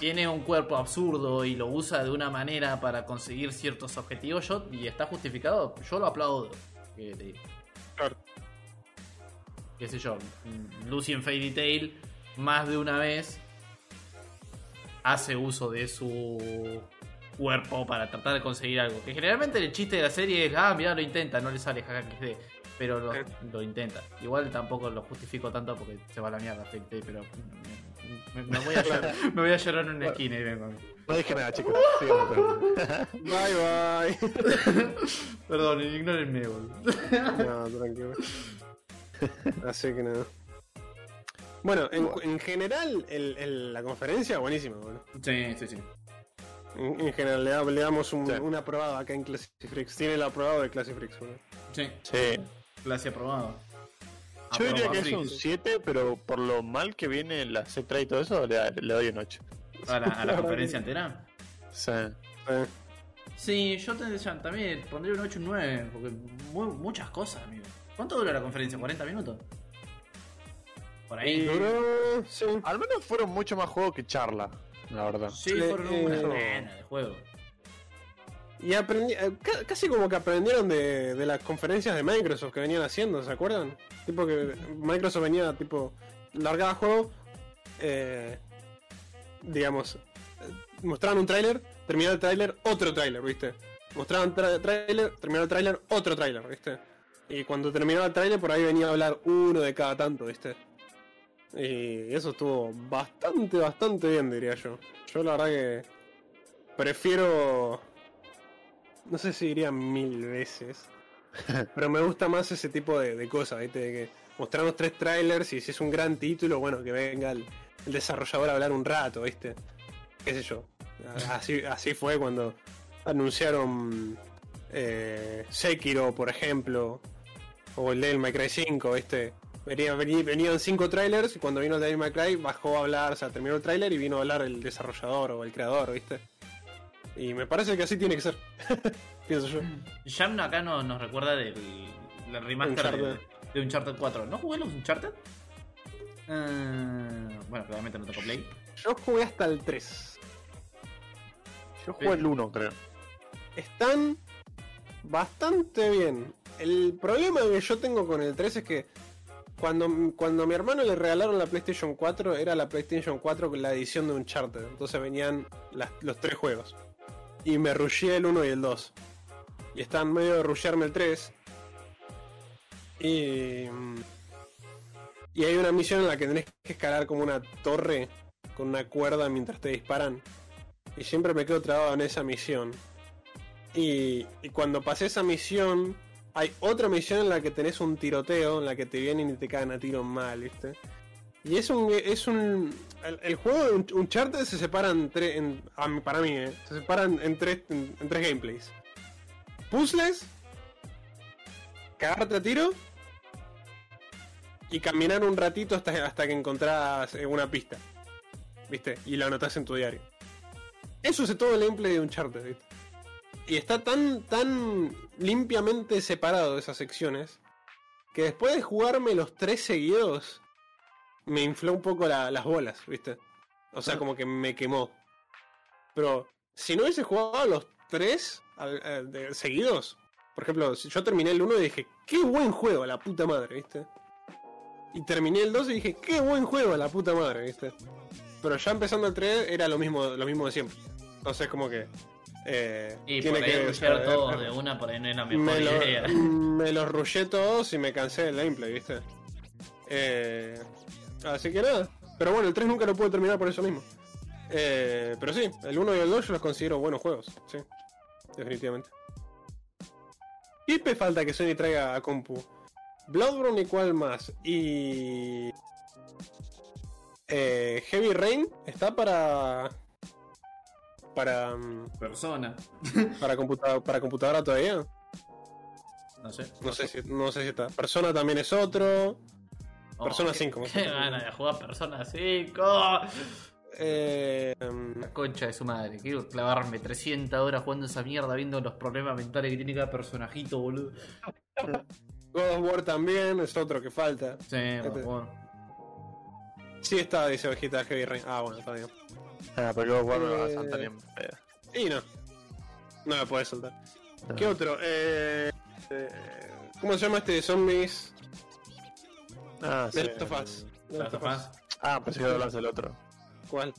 tiene un cuerpo absurdo y lo usa de una manera para conseguir ciertos objetivos, yo, y está justificado, yo lo aplaudo. Claro. qué sé yo, Lucy en Fairy Tail más de una vez hace uso de su cuerpo para tratar de conseguir algo. Que generalmente el chiste de la serie es, ah, mira, lo intenta, no le sale jaja XD. pero lo, Eh. lo intenta. Igual tampoco lo justifico tanto porque se va a la mierda, pero me, voy a [laughs] llorar, me voy a llorar en una esquina y vengo. No dije nada, chicos. [laughs] Bye bye. [laughs] Perdón, ignórenme, boludo. No, tranquilo. Así que nada. Bueno, en, en general, el- el- la conferencia, buenísima, boludo. Sí, sí, sí. En, en general, le, le damos un, Sí. un aprobado acá en Classifrix. Tiene el aprobado de Classifrix, boludo. Sí, Sí. clase aprobado. Yo diría que es un sí. 7, pero por lo mal que viene la C3 y todo eso, le, doy un 8. ¿A la, a la conferencia entera? Sí. Eh, Sí, yo te- ya también pondría un 8 y un 9, porque mu- muchas cosas, amigo. ¿Cuánto dura la conferencia? ¿40 minutos? Por ahí. Y- duró, sí. Al menos fueron mucho más juegos que charla, la verdad. Sí, Le- fueron eh, una buena de juego. Y aprendí, eh, ca- casi como que aprendieron de, de las conferencias de Microsoft que venían haciendo, ¿se acuerdan? Tipo que Microsoft venía, tipo, largaba juego, eh, digamos, eh, mostraban un tráiler, terminaba el tráiler, otro tráiler, ¿viste? Mostraban tra- tráiler, terminaba el tráiler, otro tráiler, ¿viste? Y cuando terminaba el tráiler por ahí venía a hablar uno de cada tanto, ¿viste? Y eso estuvo bastante, bastante bien, diría yo. Yo la verdad que prefiero no sé si diría mil veces. [laughs] pero me gusta más ese tipo de, de cosas, ¿viste? De que mostrarnos tres trailers y si es un gran título, bueno, que venga el, el desarrollador a hablar un rato, ¿viste? ¿Qué sé yo? Así, así fue cuando anunciaron eh, Sekiro, por ejemplo, o el Devil May Cry 5, ¿viste? Venía- vení- venían cinco trailers y cuando vino May Cry bajó a hablar, o sea, terminó el trailer y vino a hablar el desarrollador o el creador, ¿viste? Y me parece que así tiene que ser. [laughs] Pienso yo. Jam acá no- nos recuerda del, del remaster de, Uncharted. de Uncharted 4. ¿No jugué los Uncharted? Eh, bueno, claramente no tocó Play. Yo jugué hasta el 3. Yo jugué el 1, creo. Están bastante bien. El problema que yo tengo con el 3 es que cuando, cuando mi hermano le regalaron la PlayStation 4, era la PlayStation 4 con la edición de Uncharted. Entonces venían los tres juegos. Y me rushé el 1 y el 2. Y están medio de rushearme el 3. Y. Y hay una misión en la que tenés que escalar como una torre con una cuerda mientras te disparan. Y siempre me quedo trabado en esa misión. Y, y cuando pasé esa misión, hay otra misión en la que tenés un tiroteo, en la que te vienen y te caen a tiro mal, ¿viste? Y es un. Es un el, juego de Un- Uncharted se separa en tres. para mí, ¿eh? Se separan en tres, en, tres gameplays: puzzles, cagarte a tiro y caminar un ratito hasta, hasta que encontrás eh, una pista, ¿viste? Y lo anotás en tu diario. Eso es todo el gameplay de Uncharted, ¿viste? Y está tan, tan limpiamente separado de esas secciones que después de jugarme los tres seguidos me infló un poco la- las bolas, ¿viste? O sea, como que me quemó. Pero si no hubiese jugado los tres al- eh, de- seguidos, por ejemplo, si yo terminé el 1 y dije, qué buen juego, la puta madre, ¿viste? Y terminé el 2 y dije, qué buen juego, la puta madre, ¿viste? Pero ya empezando el 3 era lo mismo, lo mismo de siempre. Entonces como que... eh, Y tiene por ahí que rushear de una, por ahí no es la mejor [laughs] me, lo- idea. me los rushé todos y me cansé del gameplay, ¿viste? Eh, así que nada. Pero bueno, el 3 nunca lo pude terminar por eso mismo. Eh, pero sí, el 1 y el 2 yo los considero buenos juegos, sí. Definitivamente. ¿Qué me falta que Sony traiga a compu? Bloodborne y cuál más. Y... Eh, Heavy Rain está para... Para... Persona. Para, computa- para computadora todavía. No sé. No sé si, no sé si está. Persona también es otro. Persona Oh, qué- 5. Qué gana de jugar Persona 5. Eh, La concha de su madre. Quiero clavarme 300 horas jugando esa mierda, viendo los problemas mentales que tiene cada personajito, boludo. God of War también es otro que falta. Sí, por favor. Sí está, dice Ovejita Heavy Rain. Ah, bueno, está bien. Ah, pero va a Eh, saltar bien. Eh, Y no. No me puedes soltar. no. ¿Qué otro? Eh, eh, ¿Cómo se llama este de zombies? Ah, sí. Last of Us. Last of Us. Ah, pensé que hablas del otro. ¿Cuál?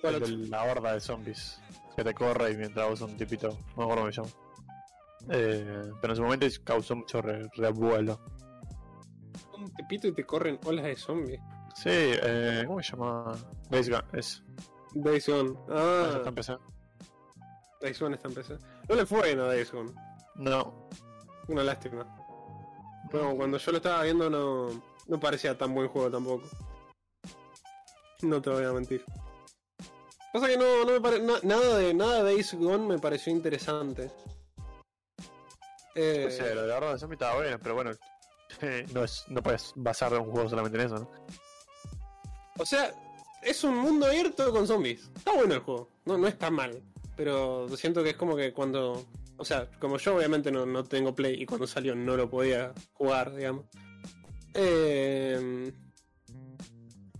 ¿Cuál El otro? de la horda de zombies. Que te corre y mientras vos un tipito. No me acuerdo cómo se llama. Eh, pero en su momento causó mucho re- revuelo. este pito y te corren olas de zombies. Sí, eh, ¿cómo se llama? Days Gone, es. Days Gone. Ah, está empezando. Days Gone está empezando. No le fue bien a Days Gone. No, Una lástima. Bueno, cuando yo lo estaba viendo no, no parecía tan buen juego tampoco. No te voy a mentir. Pasa que no, no me pare- na- nada de nada de Days Gone me pareció interesante. Eh, no sé, lo de la orden de estaba bueno, pero bueno. [laughs] no, es, no puedes basar un juego solamente en eso, ¿no? o sea, es un mundo abierto con zombies. Está bueno el juego. No, no está mal. Pero siento que es como que cuando. O sea, como yo obviamente no, no tengo play y cuando salió no lo podía jugar, digamos. Eh,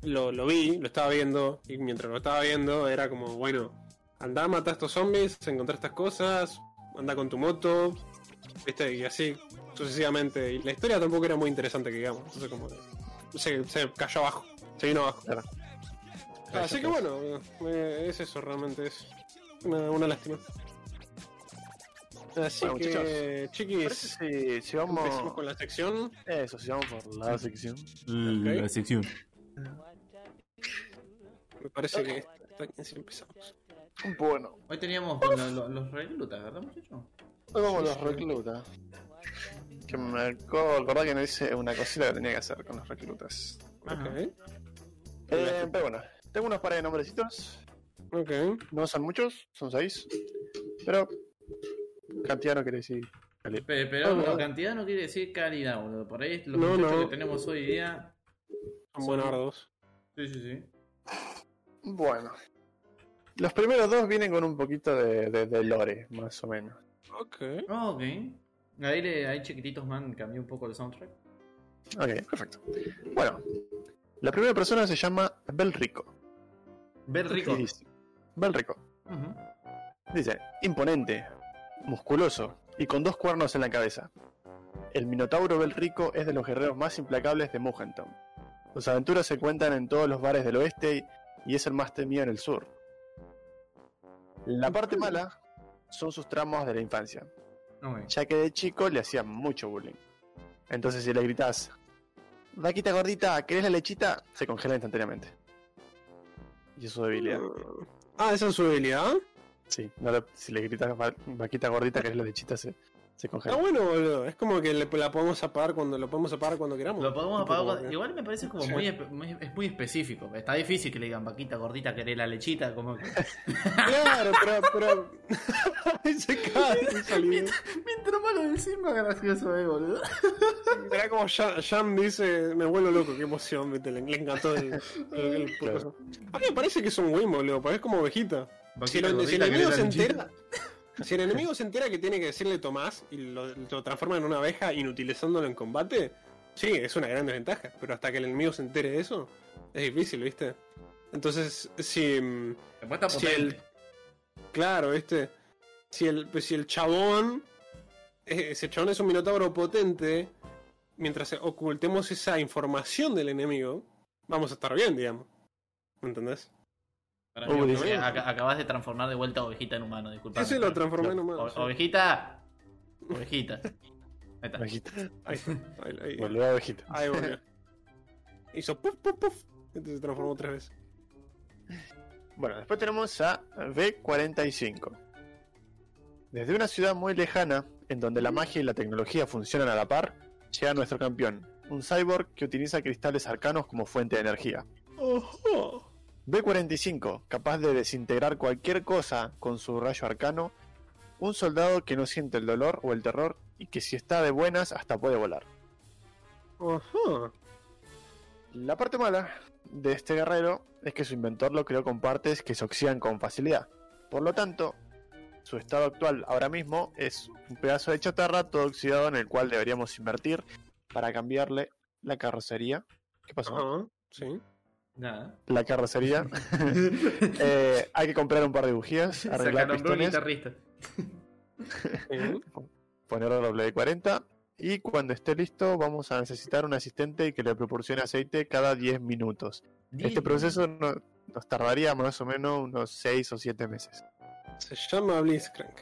lo, lo vi, lo estaba viendo, y mientras lo estaba viendo era como, bueno, anda, mata a estos zombies, encontrar estas cosas, anda con tu moto, viste, y así sucesivamente. Y la historia tampoco era muy interesante, digamos. Entonces como se, se cayó abajo, se vino abajo. Claro. Así que bueno, eh, es eso realmente, es una, una lástima. Así Bueno, que, chiquis, si, si empecemos vamos. con la sección. Eso, si vamos por la sección. La sección. Me parece que está bien si empezamos. Bueno, Hoy teníamos los reclutas, ¿verdad, muchachos? hoy vamos los reclutas. Que me acordar que no hice una cosita que tenía que hacer con los reclutas. Ajá. Ok, Eh, pero bueno, tengo unos pares de nombrecitos. ok. No son muchos, son seis. Pero cantidad no quiere decir calidad. Pe- Pero, Ah, cantidad no quiere decir calidad, boludo. Por ahí los No, muchachos no. que tenemos hoy día. Son buenardos. Sí, sí, sí. Bueno. Los primeros dos vienen con un poquito de, de- de lore, más o menos. Ok. Ah, ok. Ahí, le, ahí chiquititos man cambió un poco el soundtrack. Ok, perfecto. Bueno, la primera persona se llama Belrico. Ver rico. Belrico. Ujú. Dice, imponente, musculoso y con dos cuernos en la cabeza. El Minotauro Belrico es de los guerreros más implacables de Mugenton. Sus aventuras se cuentan en todos los bares del oeste y, y es el más temido en el sur. La parte mala son sus tramos de la infancia, ya que de chico le hacían mucho bullying. Entonces si le gritas, vaquita gordita, ¿querés la lechita? Se congela instantáneamente. Y es su debilidad. Ah, esa es su habilidad. Sí, no le- si le gritas "Va- vaquita gordita, ¿querés la lechita? Se, se Está bueno, boludo. Es como que le- la podemos apagar cuando lo podemos apagar cuando queramos. Lo podemos apagar. Igual me parece como Sí. muy, es muy específico. Está difícil que le digan vaquita gordita, querés la lechita. Como que... [laughs] Claro, pero. pero... [laughs] Ahí se cae. salida. Mientras más lo decís, más gracioso es, boludo. Será como Jam, dice: Me vuelvo loco, qué emoción. viste, Le, le encantó el. el, el- Claro. A mí me parece que es un win, boludo. Es como ovejita. Si, Vaquita lo- si el enemigo se entera. [laughs] Si el enemigo se entera que tiene que decirle Tomás y lo, lo transforma en una abeja inutilizándolo en combate, sí, es una gran desventaja. Pero hasta que el enemigo se entere de eso, es difícil, ¿viste? Entonces, si. mm, está Si potente. Claro, ¿viste? Si el, pues, si el chabón. eh, Ese chabón es un minotauro potente. Mientras ocultemos esa información del enemigo, vamos a estar bien, digamos. ¿Me entendés? Eh, acabas de transformar de vuelta a ovejita en humano, disculpa. Ese lo transformé en humano, sí. Ovejita. Ovejita. Ahí está. Ovejita. Ahí, ahí, ahí, Volvió a ovejita. ahí volvió. Hizo puff, puff, puff. Entonces se transformó tres veces. Bueno, después tenemos a B45. Desde una ciudad muy lejana, en donde la magia y la tecnología funcionan a la par, llega nuestro campeón, un cyborg que utiliza cristales arcanos como fuente de energía. Ojo. B45, capaz de desintegrar cualquier cosa con su rayo arcano, un soldado que no siente el dolor o el terror y que si está de buenas hasta puede volar. Ajá. La parte mala de este guerrero es que su inventor lo creó con partes que se oxidan con facilidad. Por lo tanto, su estado actual ahora mismo es un pedazo de chatarra todo oxidado en el cual deberíamos invertir para cambiarle la carrocería. ¿Qué pasó? Ajá. Sí. Nada. La carrocería. [laughs] Eh, hay que comprar un par de bujías, arreglar pistones, guitarrista. sí. ponerle doble 40 y cuando esté listo vamos a necesitar un asistente que le proporcione aceite cada 10 minutos. Este proceso no- nos tardaría más o menos unos 6 o 7 meses. Se llama Blitzcrank.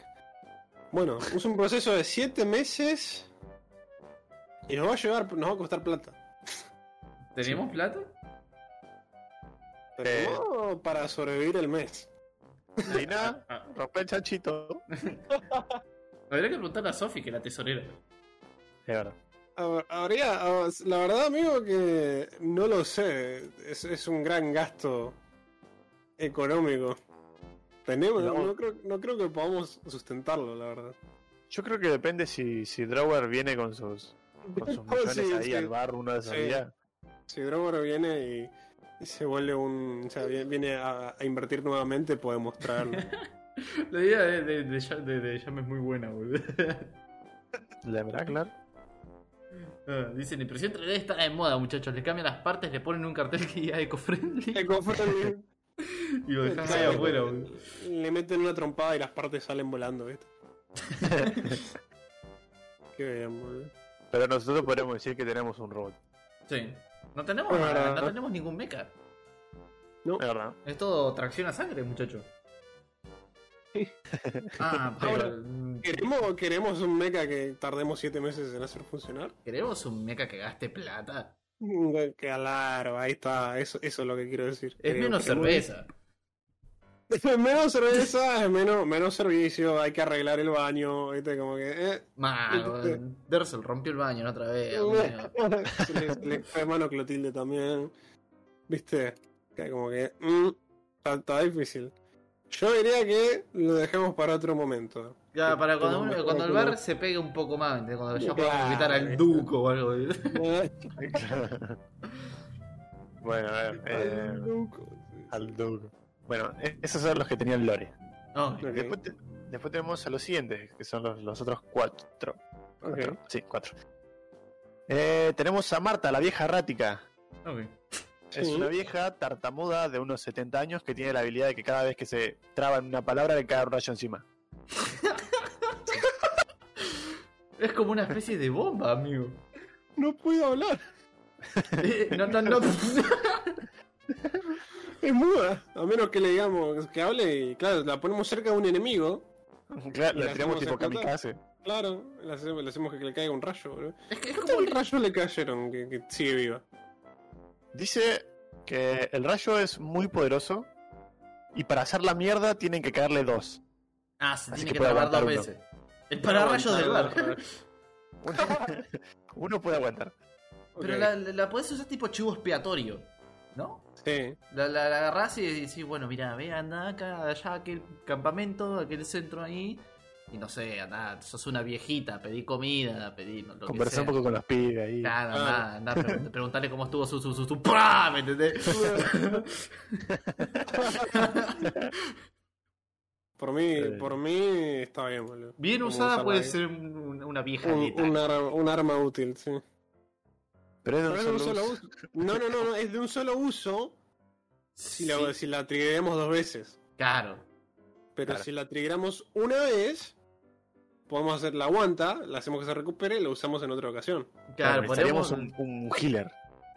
Bueno, es un proceso de 7 meses y nos va a llevar, nos va a costar plata. ¿Tenemos plata? Pero Eh. no para sobrevivir el mes. Ah, [laughs] rompe el chanchito. [laughs] Habría que preguntarle a Sofi, que es la tesorera. Es verdad. A ver, Habría, la verdad, amigo, que no lo sé. Es, es un gran gasto económico. Tenemos, no, creo, no creo que podamos sustentarlo, la verdad. Yo creo que depende si, si Drower viene con sus, con sus [laughs] millones Sí, ahí sí. al bar uno de esos Sí. días. Si Drover viene y [laughs] se vuelve un. O sea, viene, a, a invertir nuevamente, podemos traerlo. [laughs] La idea de, de, de, es muy buena, boludo. [laughs] La verdad, claro. Ah, Dicen, impresión 3D está de moda, muchachos. Le cambian las partes, le ponen un cartel que diga eco-friendly Eco-friendly. y lo dejan ahí afuera, boludo. Le meten una trompada y las partes salen volando, ¿viste? Qué bien, boludo. Pero nosotros podemos decir que tenemos un robot. Sí. No tenemos, no tenemos ningún mecha. Es verdad. Es todo tracción a sangre, muchacho. Ah, [laughs] pero. Ahora, mm, ¿Queremos, ¿Queremos un mecha que tardemos 7 meses en hacer funcionar? ¿Queremos un mecha que gaste plata? Mm, Claro, ahí está, eso, eso es lo que quiero decir. Es menos cerveza. [laughs] menos cerveza, es menos, menos servicio, hay que arreglar el baño, ¿viste? Como que. Eh, Man, [laughs] Dersel rompió el baño otra vez. [laughs] Le, fue mano Clotilde también. ¿Viste? Que como que. mm, está, está difícil. Yo diría que lo dejemos para otro momento. Ya, para cuando, uno- cuando el bar se pegue un poco más, cuando ya Claro. podamos invitar al Duco o algo. Eh, bueno, a ver. Eh, al Duco. Bueno, e- esos son los que tenían Lore. No, Ok. Después, te- después tenemos a los siguientes, que son los, los otros cuatro. Cuatro, Ok. Sí, cuatro. Eh, tenemos a Marta, la vieja errática. ok. Es Sí. una vieja tartamuda de unos 70 años que tiene la habilidad de que cada vez que se traba en una palabra le cae un rayo encima. Es como una especie de bomba, amigo. No puedo hablar. Eh, No, no, no. [laughs] Es muda. A menos que le digamos que hable y, claro, la ponemos cerca de un enemigo. [laughs] Claro, la la tiramos tipo explotar. kamikaze. Claro, le hacemos, le hacemos que le caiga un rayo, boludo. Es que es ¿Cuántos como. rayos le cayeron que, que sigue viva? Dice que el rayo es muy poderoso y para hacer la mierda tienen que caerle dos. Ah, se Así tiene que que trabar dos uno. veces. El pararrayos del bar. Uno puede aguantar. Pero la, la, la podés usar tipo chivo expiatorio, ¿no? Sí. La, la, la agarrás y decís, bueno, mira, ve, anda acá, allá, a aquel campamento, aquel centro ahí. Y no sé, anda, sos una viejita, pedí comida, pedí no, lo que Conversar sea. un poco con los pibes ahí. Claro, Claro. anda, [laughs] anda, pregun- preguntarle cómo estuvo su, su, su, su ¡Pra! ¿Me entendés? [laughs] Por mí, Sí. por mí está bien, boludo. Bien Como usada puede ahí. ser un- una vieja un, un arma, un arma útil, sí. Pero es de un Pero solo solo uso. uso. No, no, no, no, es de un solo uso si la, Sí, si la triggeramos dos veces. Claro. Pero Claro. si la triggeramos una vez, podemos hacer la aguanta, la hacemos que se recupere y la usamos en otra ocasión. Claro, ponemos un, un healer.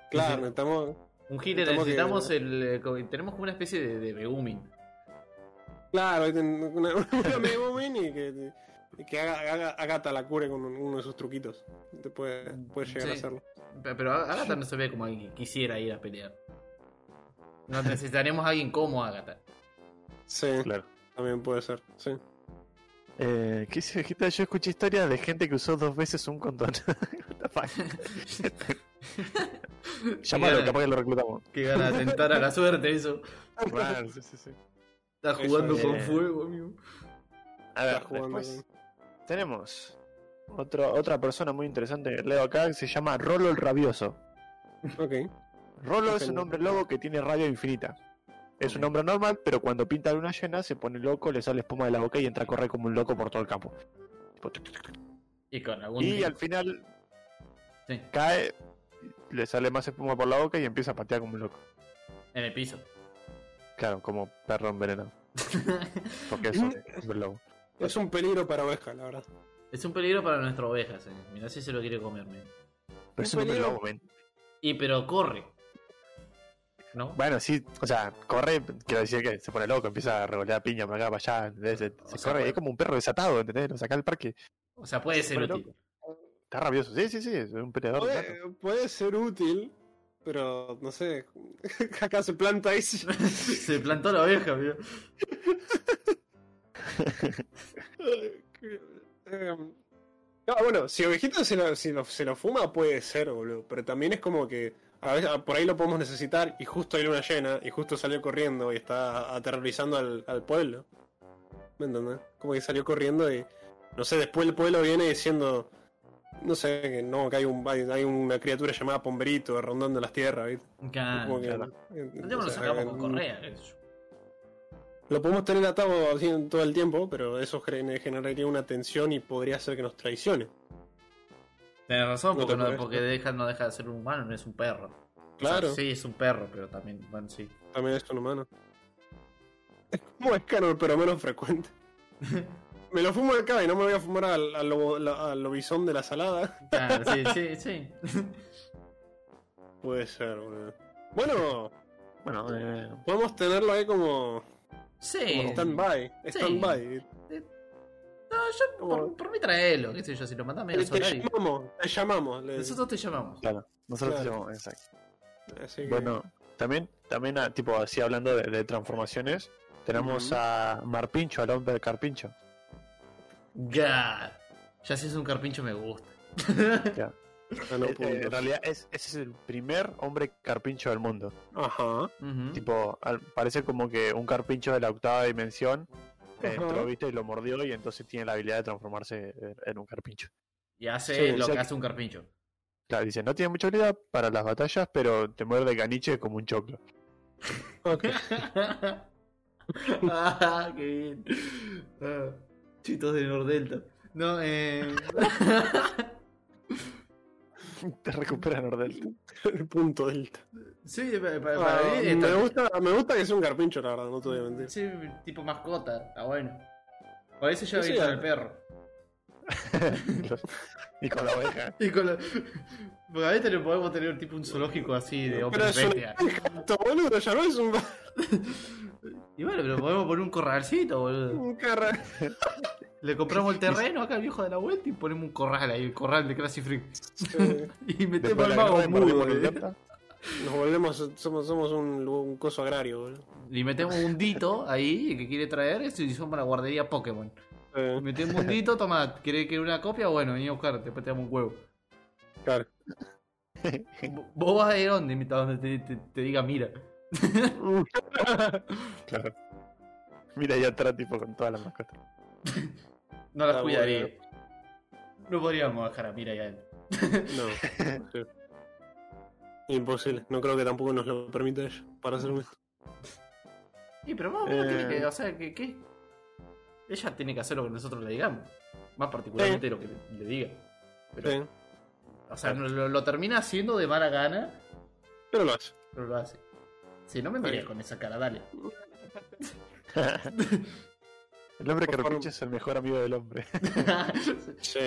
Claro, necesitamos. un healer, necesitamos que- el. eh, Tenemos como una especie de, de Megumin. Claro, una, [laughs] una Megumin y que, que haga, haga, Agatha la cure con un- uno de sus truquitos. Te puede, puede llegar a hacerlo. Pe- Pero Agatha no se ve como alguien que quisiera ir a pelear. No necesitaremos a alguien como Agatha. Sí, Claro. también puede ser. Sí. Eh, ¿Qué dice Vegeta? Yo escuché historias de gente que usó dos veces un condón. [laughs] Llámalo, [laughs] capaz que lo reclutamos. Qué gana de tentar a la suerte eso. Claro, [laughs] sí, sí, sí. Está jugando con Eh. fuego, amigo. A ver, Está jugando después tenemos otro, otra persona muy interesante que leo acá que se llama Rolo el Rabioso. Ok. Rolo es un hombre lobo que tiene rabia infinita. Es un hombre normal, pero cuando pinta luna llena se pone loco, le sale espuma de la boca y entra a correr como un loco por todo el campo. Tipo, tuc, tuc, tuc. Y con algún. Y al final Sí, cae, le sale más espuma por la boca y empieza a patear como un loco. en el piso. Claro, como perro envenenado. [laughs] Porque es un hombre lobo. Es un peligro para ovejas, la verdad. Es un peligro para nuestra oveja, eh. Mira si se lo quiere comer, men. Pero es un peligro. Y pero corre. ¿No? Bueno, sí, o sea, corre, quiero decir que se pone loco, empieza a revolear piña para acá, para allá, ¿entendés? Se, se O sea, corre, puede- es como un perro desatado, ¿entendés? Lo saca del parque, O sea, puede ser útil. está rabioso. Sí, sí, sí, es un peleador. Puede, puede ser útil, pero no sé. [laughs] Acá se planta ahí. [laughs] Se plantó la oveja, amigo. [laughs] Em, ah, bueno, si Ovejito se lo, si lo- se lo fuma, puede ser, boludo. Pero también es como que a veces, por ahí lo podemos necesitar y justo hay luna llena y justo salió corriendo y está aterrorizando al, al pueblo. ¿Me entendés? Como que salió corriendo y no sé, después el pueblo viene diciendo. No sé, que no, que hay, un, hay, una criatura llamada Pomberito rondando las tierras, ¿viste? Claro. Que- claro. eh, Nosotros o lo sacamos con correa. Lo podemos tener atado así en todo el tiempo, pero eso gener- generaría una tensión y podría hacer que nos traicione. Tenés razón, No porque, no, porque deja, no deja de ser un humano, no es un perro. O sea, Claro. sí, es un perro, pero también, bueno, sí. También es un humano. Es como Escanor, pero menos frecuente. [laughs] Me lo fumo acá y no me voy a fumar al, al, lobo- la- al lobizón de la salada. Claro, sí, sí, [laughs] sí. Puede ser, boludo. Bueno, Bueno, eh, podemos tenerlo ahí como, Sí. stand-by. Sí. Stand-by. No, yo por, por mí traelo, qué sé yo, si lo mandás medio Te, te llamamos, te llamamos. le- Nosotros te llamamos. claro, nosotros Claro. tenemos- exacto. Así que- Bueno, también, también ah, tipo así hablando de, de transformaciones, tenemos a Marpincho, al hombre carpincho. God. Ya si es un carpincho me gusta. Ya. [laughs] No, Eh, en realidad es, ese es el primer hombre carpincho del mundo. Ajá. Tipo, al- parece como que un carpincho de la octava dimensión entró, viste, y lo mordió y entonces tiene la habilidad de transformarse en, un carpincho. Y hace Sí, lo o sea- que hace un carpincho. Claro, dice, no tiene mucha habilidad para las batallas, pero te muerde caniche como un choclo. Ok. [laughs] ah, qué bien. Ah, chitos de Nordelta. No, eh. [laughs] [laughs] te recupera Nordelta. El punto delta. sí, pa- pa- Ah, para mí. me, gusta, me gusta que sea un carpincho, la verdad, no te voy a mentir. Sí, tipo mascota, está bueno. Por ahí se lleva Sí, con el perro. [laughs] y con la oveja. [laughs] Y con la... Porque a veces le podemos tener tipo un zoológico así de un bestia. boludo, ya no es un, Y bueno, pero podemos poner un corralcito, boludo. un carra. Le compramos el [laughs] terreno acá al viejo de la vuelta y ponemos un corral ahí, el corral de Classy Freak. [laughs] Y metemos al mago mudo. Nos volvemos, somos, somos un, un coso agrario, boludo. Y metemos un dito ahí que quiere traer eso y somos la guardería Pokémon. Eh, Metemos un dito, toma, ¿querés que una copia? Bueno, vení a buscar, después te damos un huevo. claro. [laughs] Vos vas a ir donde, a donde te, te- te diga mira. Claro. Mira ahí atrás, tipo, con todas las mascotas. No las Ah, cuidaría. bueno. No podríamos dejar a mira y a él. No. [laughs] sí. Imposible. No creo que tampoco nos lo permita ella para hacer esto. Y pero vos Eh. tenés que, o sea, que, que ella tiene que hacer lo que nosotros le digamos. Más particularmente lo que le, le diga. Pero, Sí. O sea, no- lo, lo termina haciendo de mala gana, Pero lo hace. pero lo hace. Si no me mires Sí. con esa cara, dale. [laughs] [laughs] El hombre carpincho es el mejor amigo del hombre. [laughs] Sí.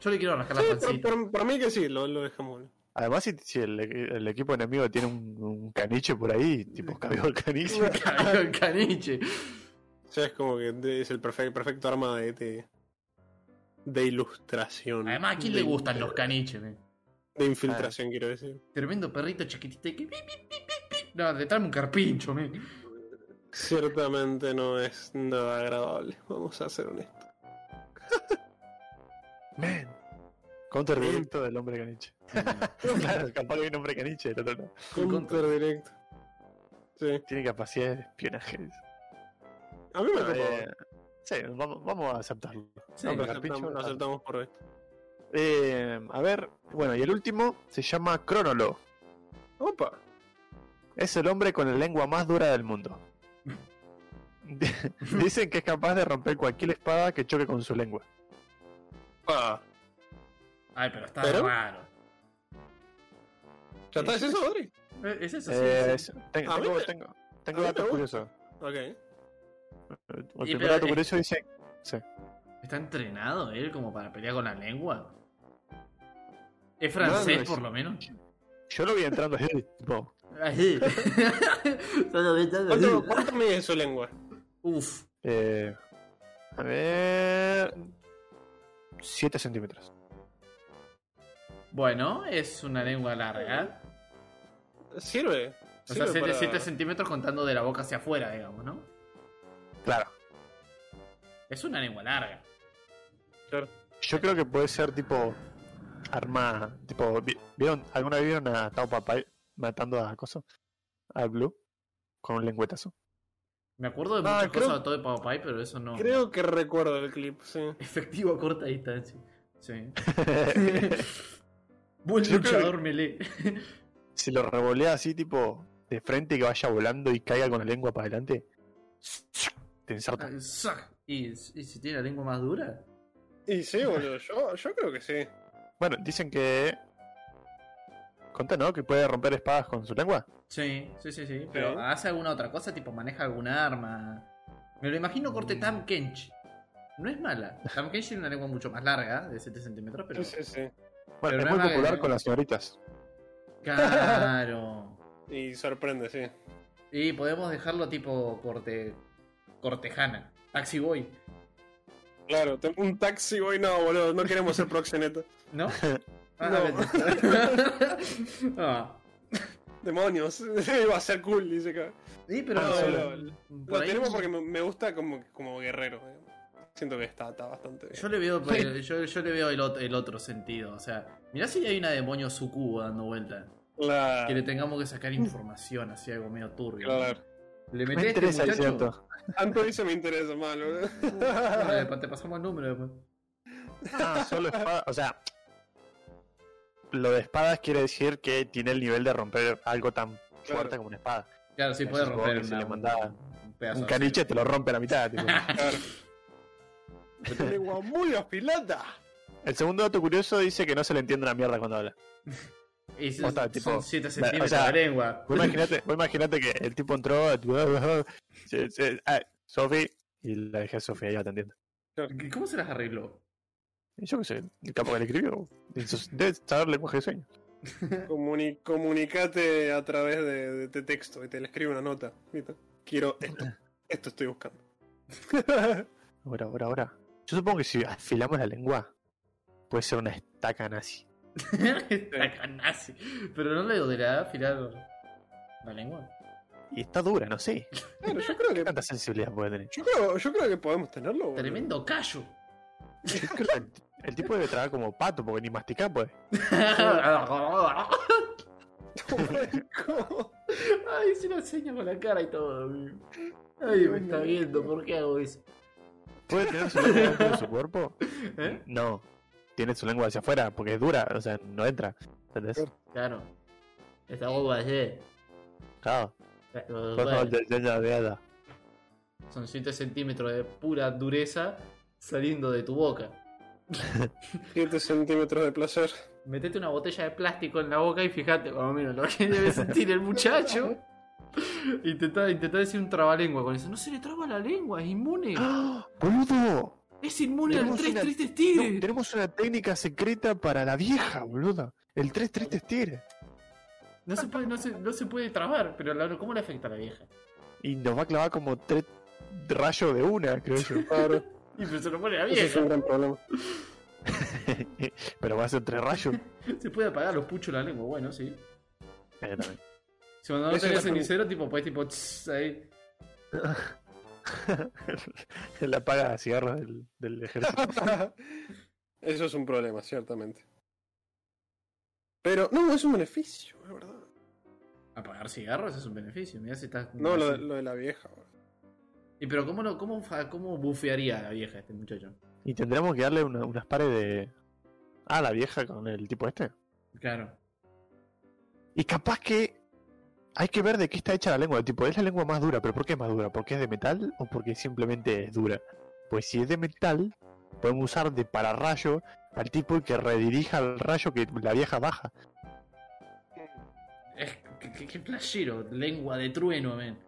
Yo le quiero rascar la Sí, pancita. por, por- por mí que sí, lo, lo dejamos. Además, si, si el, el equipo enemigo tiene un, un caniche por ahí, tipo, cagó el caniche. [laughs] Carajo, el caniche. O sea, es como que es el perfecto, perfecto arma de, de, de ilustración. Además, ¿a quién le gustan los caniches? men? De infiltración, quiero decir. Tremendo perrito chiquitito que... No, de traerme un carpincho, men. Ciertamente no es nada agradable, vamos a ser honestos. [laughs] Man. Counter directo del hombre caniche. [laughs] claro, capaz que hay un hombre caniche del otro lado. Counter directo. Sí. Tiene capacidad de espionaje. A mí me eh, sí, vamos, vamos a aceptarlo. Sí, lo lo ah. aceptamos por hoy. Eh, a ver, bueno, y el último se llama Cronolo. Opa. Es el hombre con la lengua más dura del mundo. [laughs] Dicen que es capaz de romper cualquier espada que choque con su lengua. Ah. Ay, pero está ¿Pero? raro. ¿Ya está? ¿Es eso, Adri? Eh, ¿Es eso? Sí, Eh, sí. es- ten- A mí tengo, me- tengo, tengo me datos gusta. curiosos. Ok. El Y primer dato eh, curioso dice. Sí. ¿Está entrenado él como para pelear con la lengua? ¿Es francés, No, no, por es- lo menos? Yo lo vi entrando así, tipo, [laughs] Ahí. ¿Cuánto, cuánto mide su lengua? Uf. eh, a ver. 7 centímetros. Bueno, es una lengua larga. sirve. O sea, sirve 7, para- centímetros contando de la boca hacia afuera, digamos, ¿no? Claro. Es una lengua larga. Claro. Yo creo que puede ser tipo arma, tipo, vi- ¿vieron? ¿Alguna vez vieron a Tao Papai matando a Coso? A Blue con un lengüetazo. Me acuerdo de Ah, muchas creo- cosas de todo de Papai, pero eso no. Creo que recuerdo el clip, sí. [laughs] Efectivo a corta distancia. Sí. [laughs] Buen luchador melee. si lo revolea así tipo de frente que vaya volando y caiga con la lengua para adelante, te inserta. Ah. ¿Y, ¿Y si tiene la lengua más dura? Y sí, boludo, yo, yo creo que sí. Bueno, dicen que Conta, ¿no? Que puede romper espadas con su lengua. Sí, sí, sí, sí. Pero Sí. hace alguna otra cosa, tipo maneja alguna arma. Me lo imagino corte Tam Kench. No es mala. Tam Kench tiene una lengua mucho más larga, de 7 centímetros, pero. Sí, sí, sí. Bueno, Pero es no muy popular con las señoritas. Claro. [laughs] Y sorprende, sí. y podemos dejarlo tipo corte. Cortejana. Taxi Boy. Claro, un taxi boy, no, boludo, no queremos ser proxeneta. ¿No? [laughs] Ah, No. vete. [laughs] ah. Demonios, [laughs] iba a ser cool, dice acá. Sí, pero. No, por lo, tenemos porque me, me gusta como, como guerrero. digamos. Siento que está, está bastante bien. Yo le veo, el- [laughs] yo, yo le veo el, el otro sentido. O sea, mirá si hay una demonio sucubo dando vuelta. Claro, Que le tengamos que sacar información, así algo medio turbio. claro. Le Me metés interesa, este es muchacho. cierto. Anto dice me interesa mal, boludo. Dale, [laughs] pa- te pasamos el número después. Ah, solo espada. O sea, lo de espadas quiere decir que tiene el nivel de romper algo tan fuerte como una espada. Claro, sí puede romper una- le mandaba un pedazo Un así. caniche te lo rompe a la mitad. tipo. [laughs] Lengua muy afilada. El segundo dato curioso dice que no se le entiende una mierda cuando habla. [laughs] Y si- Posta, tipo, son 7 o centímetros sea, de lengua. Vos imaginate, vos imaginate que el tipo entró, [laughs] ah, Sofi, y la dejé a Sofi ahí atendiendo. ¿Cómo se las arregló? Yo qué sé, el capo que le escribió, debe saber lenguaje de sueños. [laughs] Comuni- comunicate a través de, de, de texto y te le escribe una nota. ¿viste? Quiero esto. Esto estoy buscando. [laughs] Ahora, ahora, ahora. Yo supongo que si afilamos la lengua, puede ser una estaca nazi. [laughs] Está nazi. Pero no le dolerá afilar la lengua. Y está dura, no sé. Claro, yo creo ¿Qué que. tanta sensibilidad puede tener? Yo creo, yo creo que podemos tenerlo. Tremendo callo. Yo creo que el, el tipo debe tragar como pato, porque ni masticar puede. [laughs] Ay, se lo enseña con la cara y todo. Ay, me está viendo, ¿por qué hago eso? ¿Puede tener su lengua dentro de su cuerpo? [laughs] ¿Eh? No. Tiene su lengua hacia afuera, porque es dura, o sea, no entra. ¿Entendés? Claro. Esta boba ayer. Claro. Bueno, son 7 centímetros de pura dureza saliendo de tu boca. [laughs] 7 centímetros de placer. Metete una botella de plástico en la boca y fíjate más o menos lo que debe sentir el muchacho. [laughs] Intentá, intentá decir un trabalengua con eso. No se le traba la lengua, es inmune. ¡Ah! ¡Boludo! Es inmune al 3 una- tristes No, tenemos una técnica secreta para la vieja, boludo. El 3 tristes tigres. No se puede, no se, no se puede trabar, pero la- ¿cómo le afecta a la vieja? Y nos va a clavar como tres rayos de una, creo yo. Claro, [laughs] Y pero se lo pone a la ese es vieja. un gran problema. [laughs] Pero va a ser tres rayos. [laughs] Se puede apagar los puchos la lengua, bueno, sí. Eh, también. Si cuando no Eso tenés es cenicero, tipo, pues tipo, tss, ahí. [laughs] La paga de cigarros del, del ejército. Eso es un problema, ciertamente. Pero, no, es un beneficio, es verdad. Apagar cigarros es un beneficio. Mirá si estás. No, lo de, lo de la vieja. boludo. Y pero ¿cómo, lo, cómo, cómo bufearía a la vieja este muchacho? Y tendremos que darle una- unas pares de. Ah, la vieja con el tipo este. Claro. Y capaz que. Hay que ver de qué está hecha la lengua. Tipo, es la lengua más dura, pero ¿por qué es más dura? ¿Porque es de metal o porque simplemente es dura? Pues si es de metal, podemos usar de pararrayo al tipo y que redirija el rayo que la vieja baja. Es, flashero, lengua de trueno, men.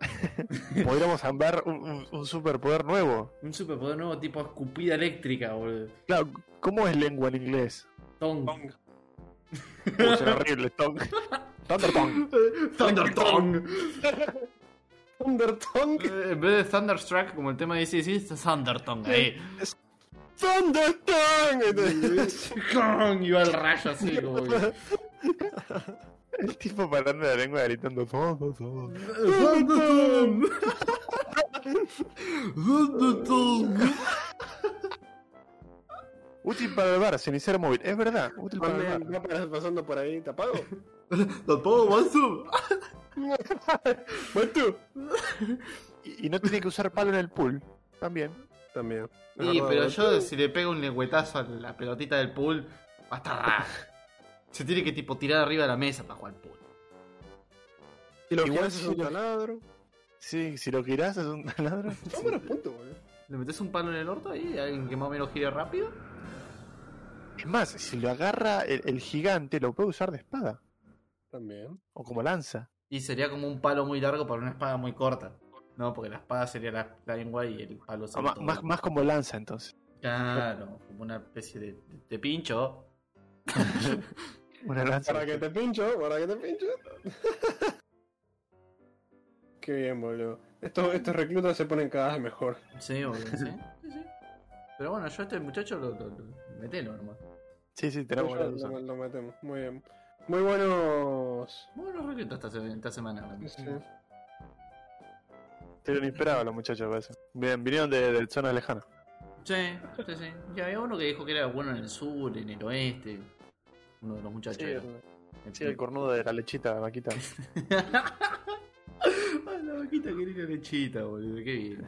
[laughs] Podríamos ver un, un- un superpoder nuevo. Un superpoder nuevo tipo escupida eléctrica, boludo. Claro, ¿cómo es lengua en inglés? Tong. Tonga. [laughs] Uh, suena horrible, Tongue. Thunder Tongue. [laughs] Thunder Tongue. Thunder Tongue. Eh, en vez de Thunderstruck, como el tema dice, sí, es Thunder Tongue. Ahí. Thunder Tongue. Kong, y va el rayo así, como que- El tipo parando la lengua gritando todo, todo. Útil para el bar, cenicero móvil. Es verdad, útil para el bar. ¿No paras pasando por ahí tapado? ¿Todo Wansu? ¿Tú? Y, y no tiene que usar palo en el pool. También. También. Sí, pero yo si le pego un lengüetazo a la pelotita del pool, va a estar. Se tiene que tipo tirar arriba de la mesa para jugar pool. Y lo Igual es si un taladro. Sí, si lo girás es un [laughs] taladro. Son buenos puntos, boludo. Le metes un palo en el orto ahí, alguien que más o menos gire rápido. Es más, si lo agarra el, el gigante, lo puede usar de espada. También. O como lanza. Y sería como un palo muy largo para una espada muy corta. No, porque la espada sería la, la lengua y el palo Ah, todo. más, más como lanza entonces. Claro, como una especie de, de- de pincho. [laughs] Una lanza. Para que te pincho, para que te pincho. [laughs] Qué bien, boludo. Estos, estos reclutas se ponen cada vez mejor. Sí, obvio, [laughs] sí. sí, sí. Pero bueno, yo a este muchacho lo, lo, lo- metelo nomás. Sí, sí, tenemos Lo, lo- lo metemos. Muy bien. Muy buenos. Bueno, reclutas esta, se- esta semana. ¿no? Sí. Estuvieron inspirados los muchachos, parece. Bien, vinieron de, de zonas lejanas. Sí, sí, sí. Y había uno que dijo que era bueno en el sur, en el oeste. Uno de los muchachos. Sí, era. el, sí, el cornudo de la lechita, la vaquita. [laughs] La vaquita quería lechita, boludo. Qué bien.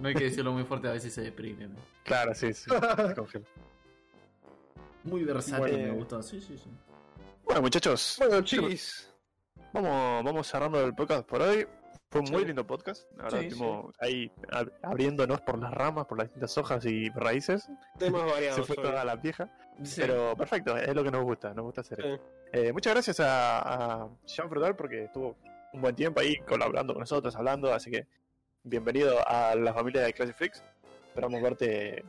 No hay que decirlo muy fuerte, a veces se deprime. ¿no? [laughs] Claro, sí, sí. [laughs] Muy versátil, Bueno. me gustó. Sí, sí, sí. Bueno, muchachos, Bueno, chiquis. vamos, vamos cerrando el podcast por hoy. Fue un muy Sí. lindo podcast. Verdad, Sí, estuvimos ahí ab- abriéndonos por las ramas, por las distintas hojas y raíces. Temas [laughs] Se variados. fue hoy. toda la vieja. Sí. Pero perfecto, es lo que nos gusta, nos gusta hacer. Sí. eso. Eh, muchas gracias a, a Jean Frutal porque estuvo un buen tiempo ahí colaborando con nosotros, hablando, así que bienvenido a la familia de Classic Freaks. Esperamos verte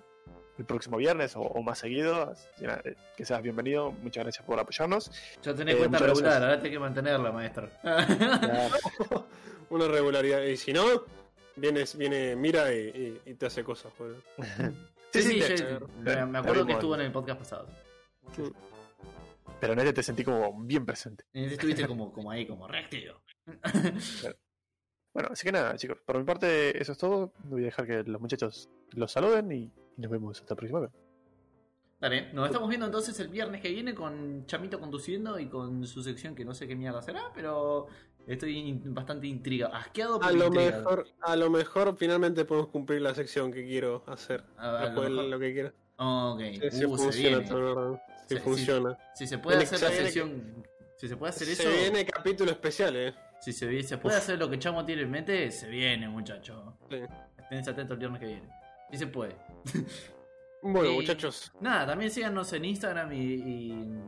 el próximo viernes o, o más seguido. Que eh, que seas bienvenido, muchas gracias por apoyarnos. Ya tenés Eh, cuenta regular, gracias. ahora tenés que mantenerla, maestro. [laughs] Una regularidad. Y si no, vienes, viene, mira y, y- y te hace cosas, boludo. [laughs] sí, sí, te- te- me, acuerdo que estuvo en el podcast pasado. Pero en este te sentí como bien presente. En ese estuviste como, como ahí, como reactivo. Bueno, así que nada, chicos, por mi parte eso es todo. Voy a dejar que los muchachos los saluden y nos vemos hasta la próxima vez. Dale, nos estamos viendo entonces el viernes que viene con Chamito conduciendo y con su sección que no sé qué mierda será, pero estoy bastante intrigado, asqueado por A lo intrigado. mejor, a lo mejor finalmente podemos cumplir la sección que quiero hacer. A- a lo Después mejor- lo que quiera. Ok, Sí, sí uh, se funciona, viene. todo, sí Sí, funciona. Si se puede Viene- hacer se la viene sección, si se puede hacer Se eso, viene capítulo especial, eh. si se, se puede hacer lo que Chamo tiene en mente, se viene, muchacho. Sí. Estén atentos el viernes que viene. Si se puede. [laughs] Bueno, Y- muchachos. Nada, también síganos en Instagram y, y,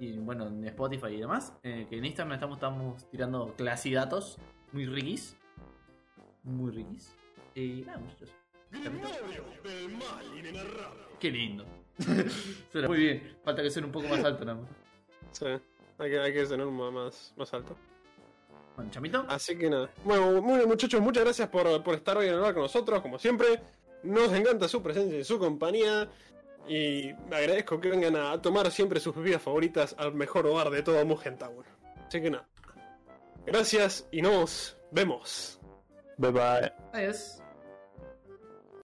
y, bueno, en Spotify y demás. eh, que en Instagram estamos, estamos tirando clasidatos muy riquis. Muy riquis. Y nada, muchachos. Qué lindo. [laughs] Suena muy bien. Falta que suene un poco más alto nada más. Sí. Hay que, hay que tener un más, más alto. Bueno, chamito. Así que nada. Bueno, bueno, muchachos, muchas gracias por, por estar hoy en el bar con nosotros, como siempre. Nos encanta su presencia y su compañía. Y agradezco que vengan a tomar siempre sus bebidas favoritas al mejor bar de todo Mugen Tower. Así que nada. Gracias y nos vemos. Bye bye. Adiós.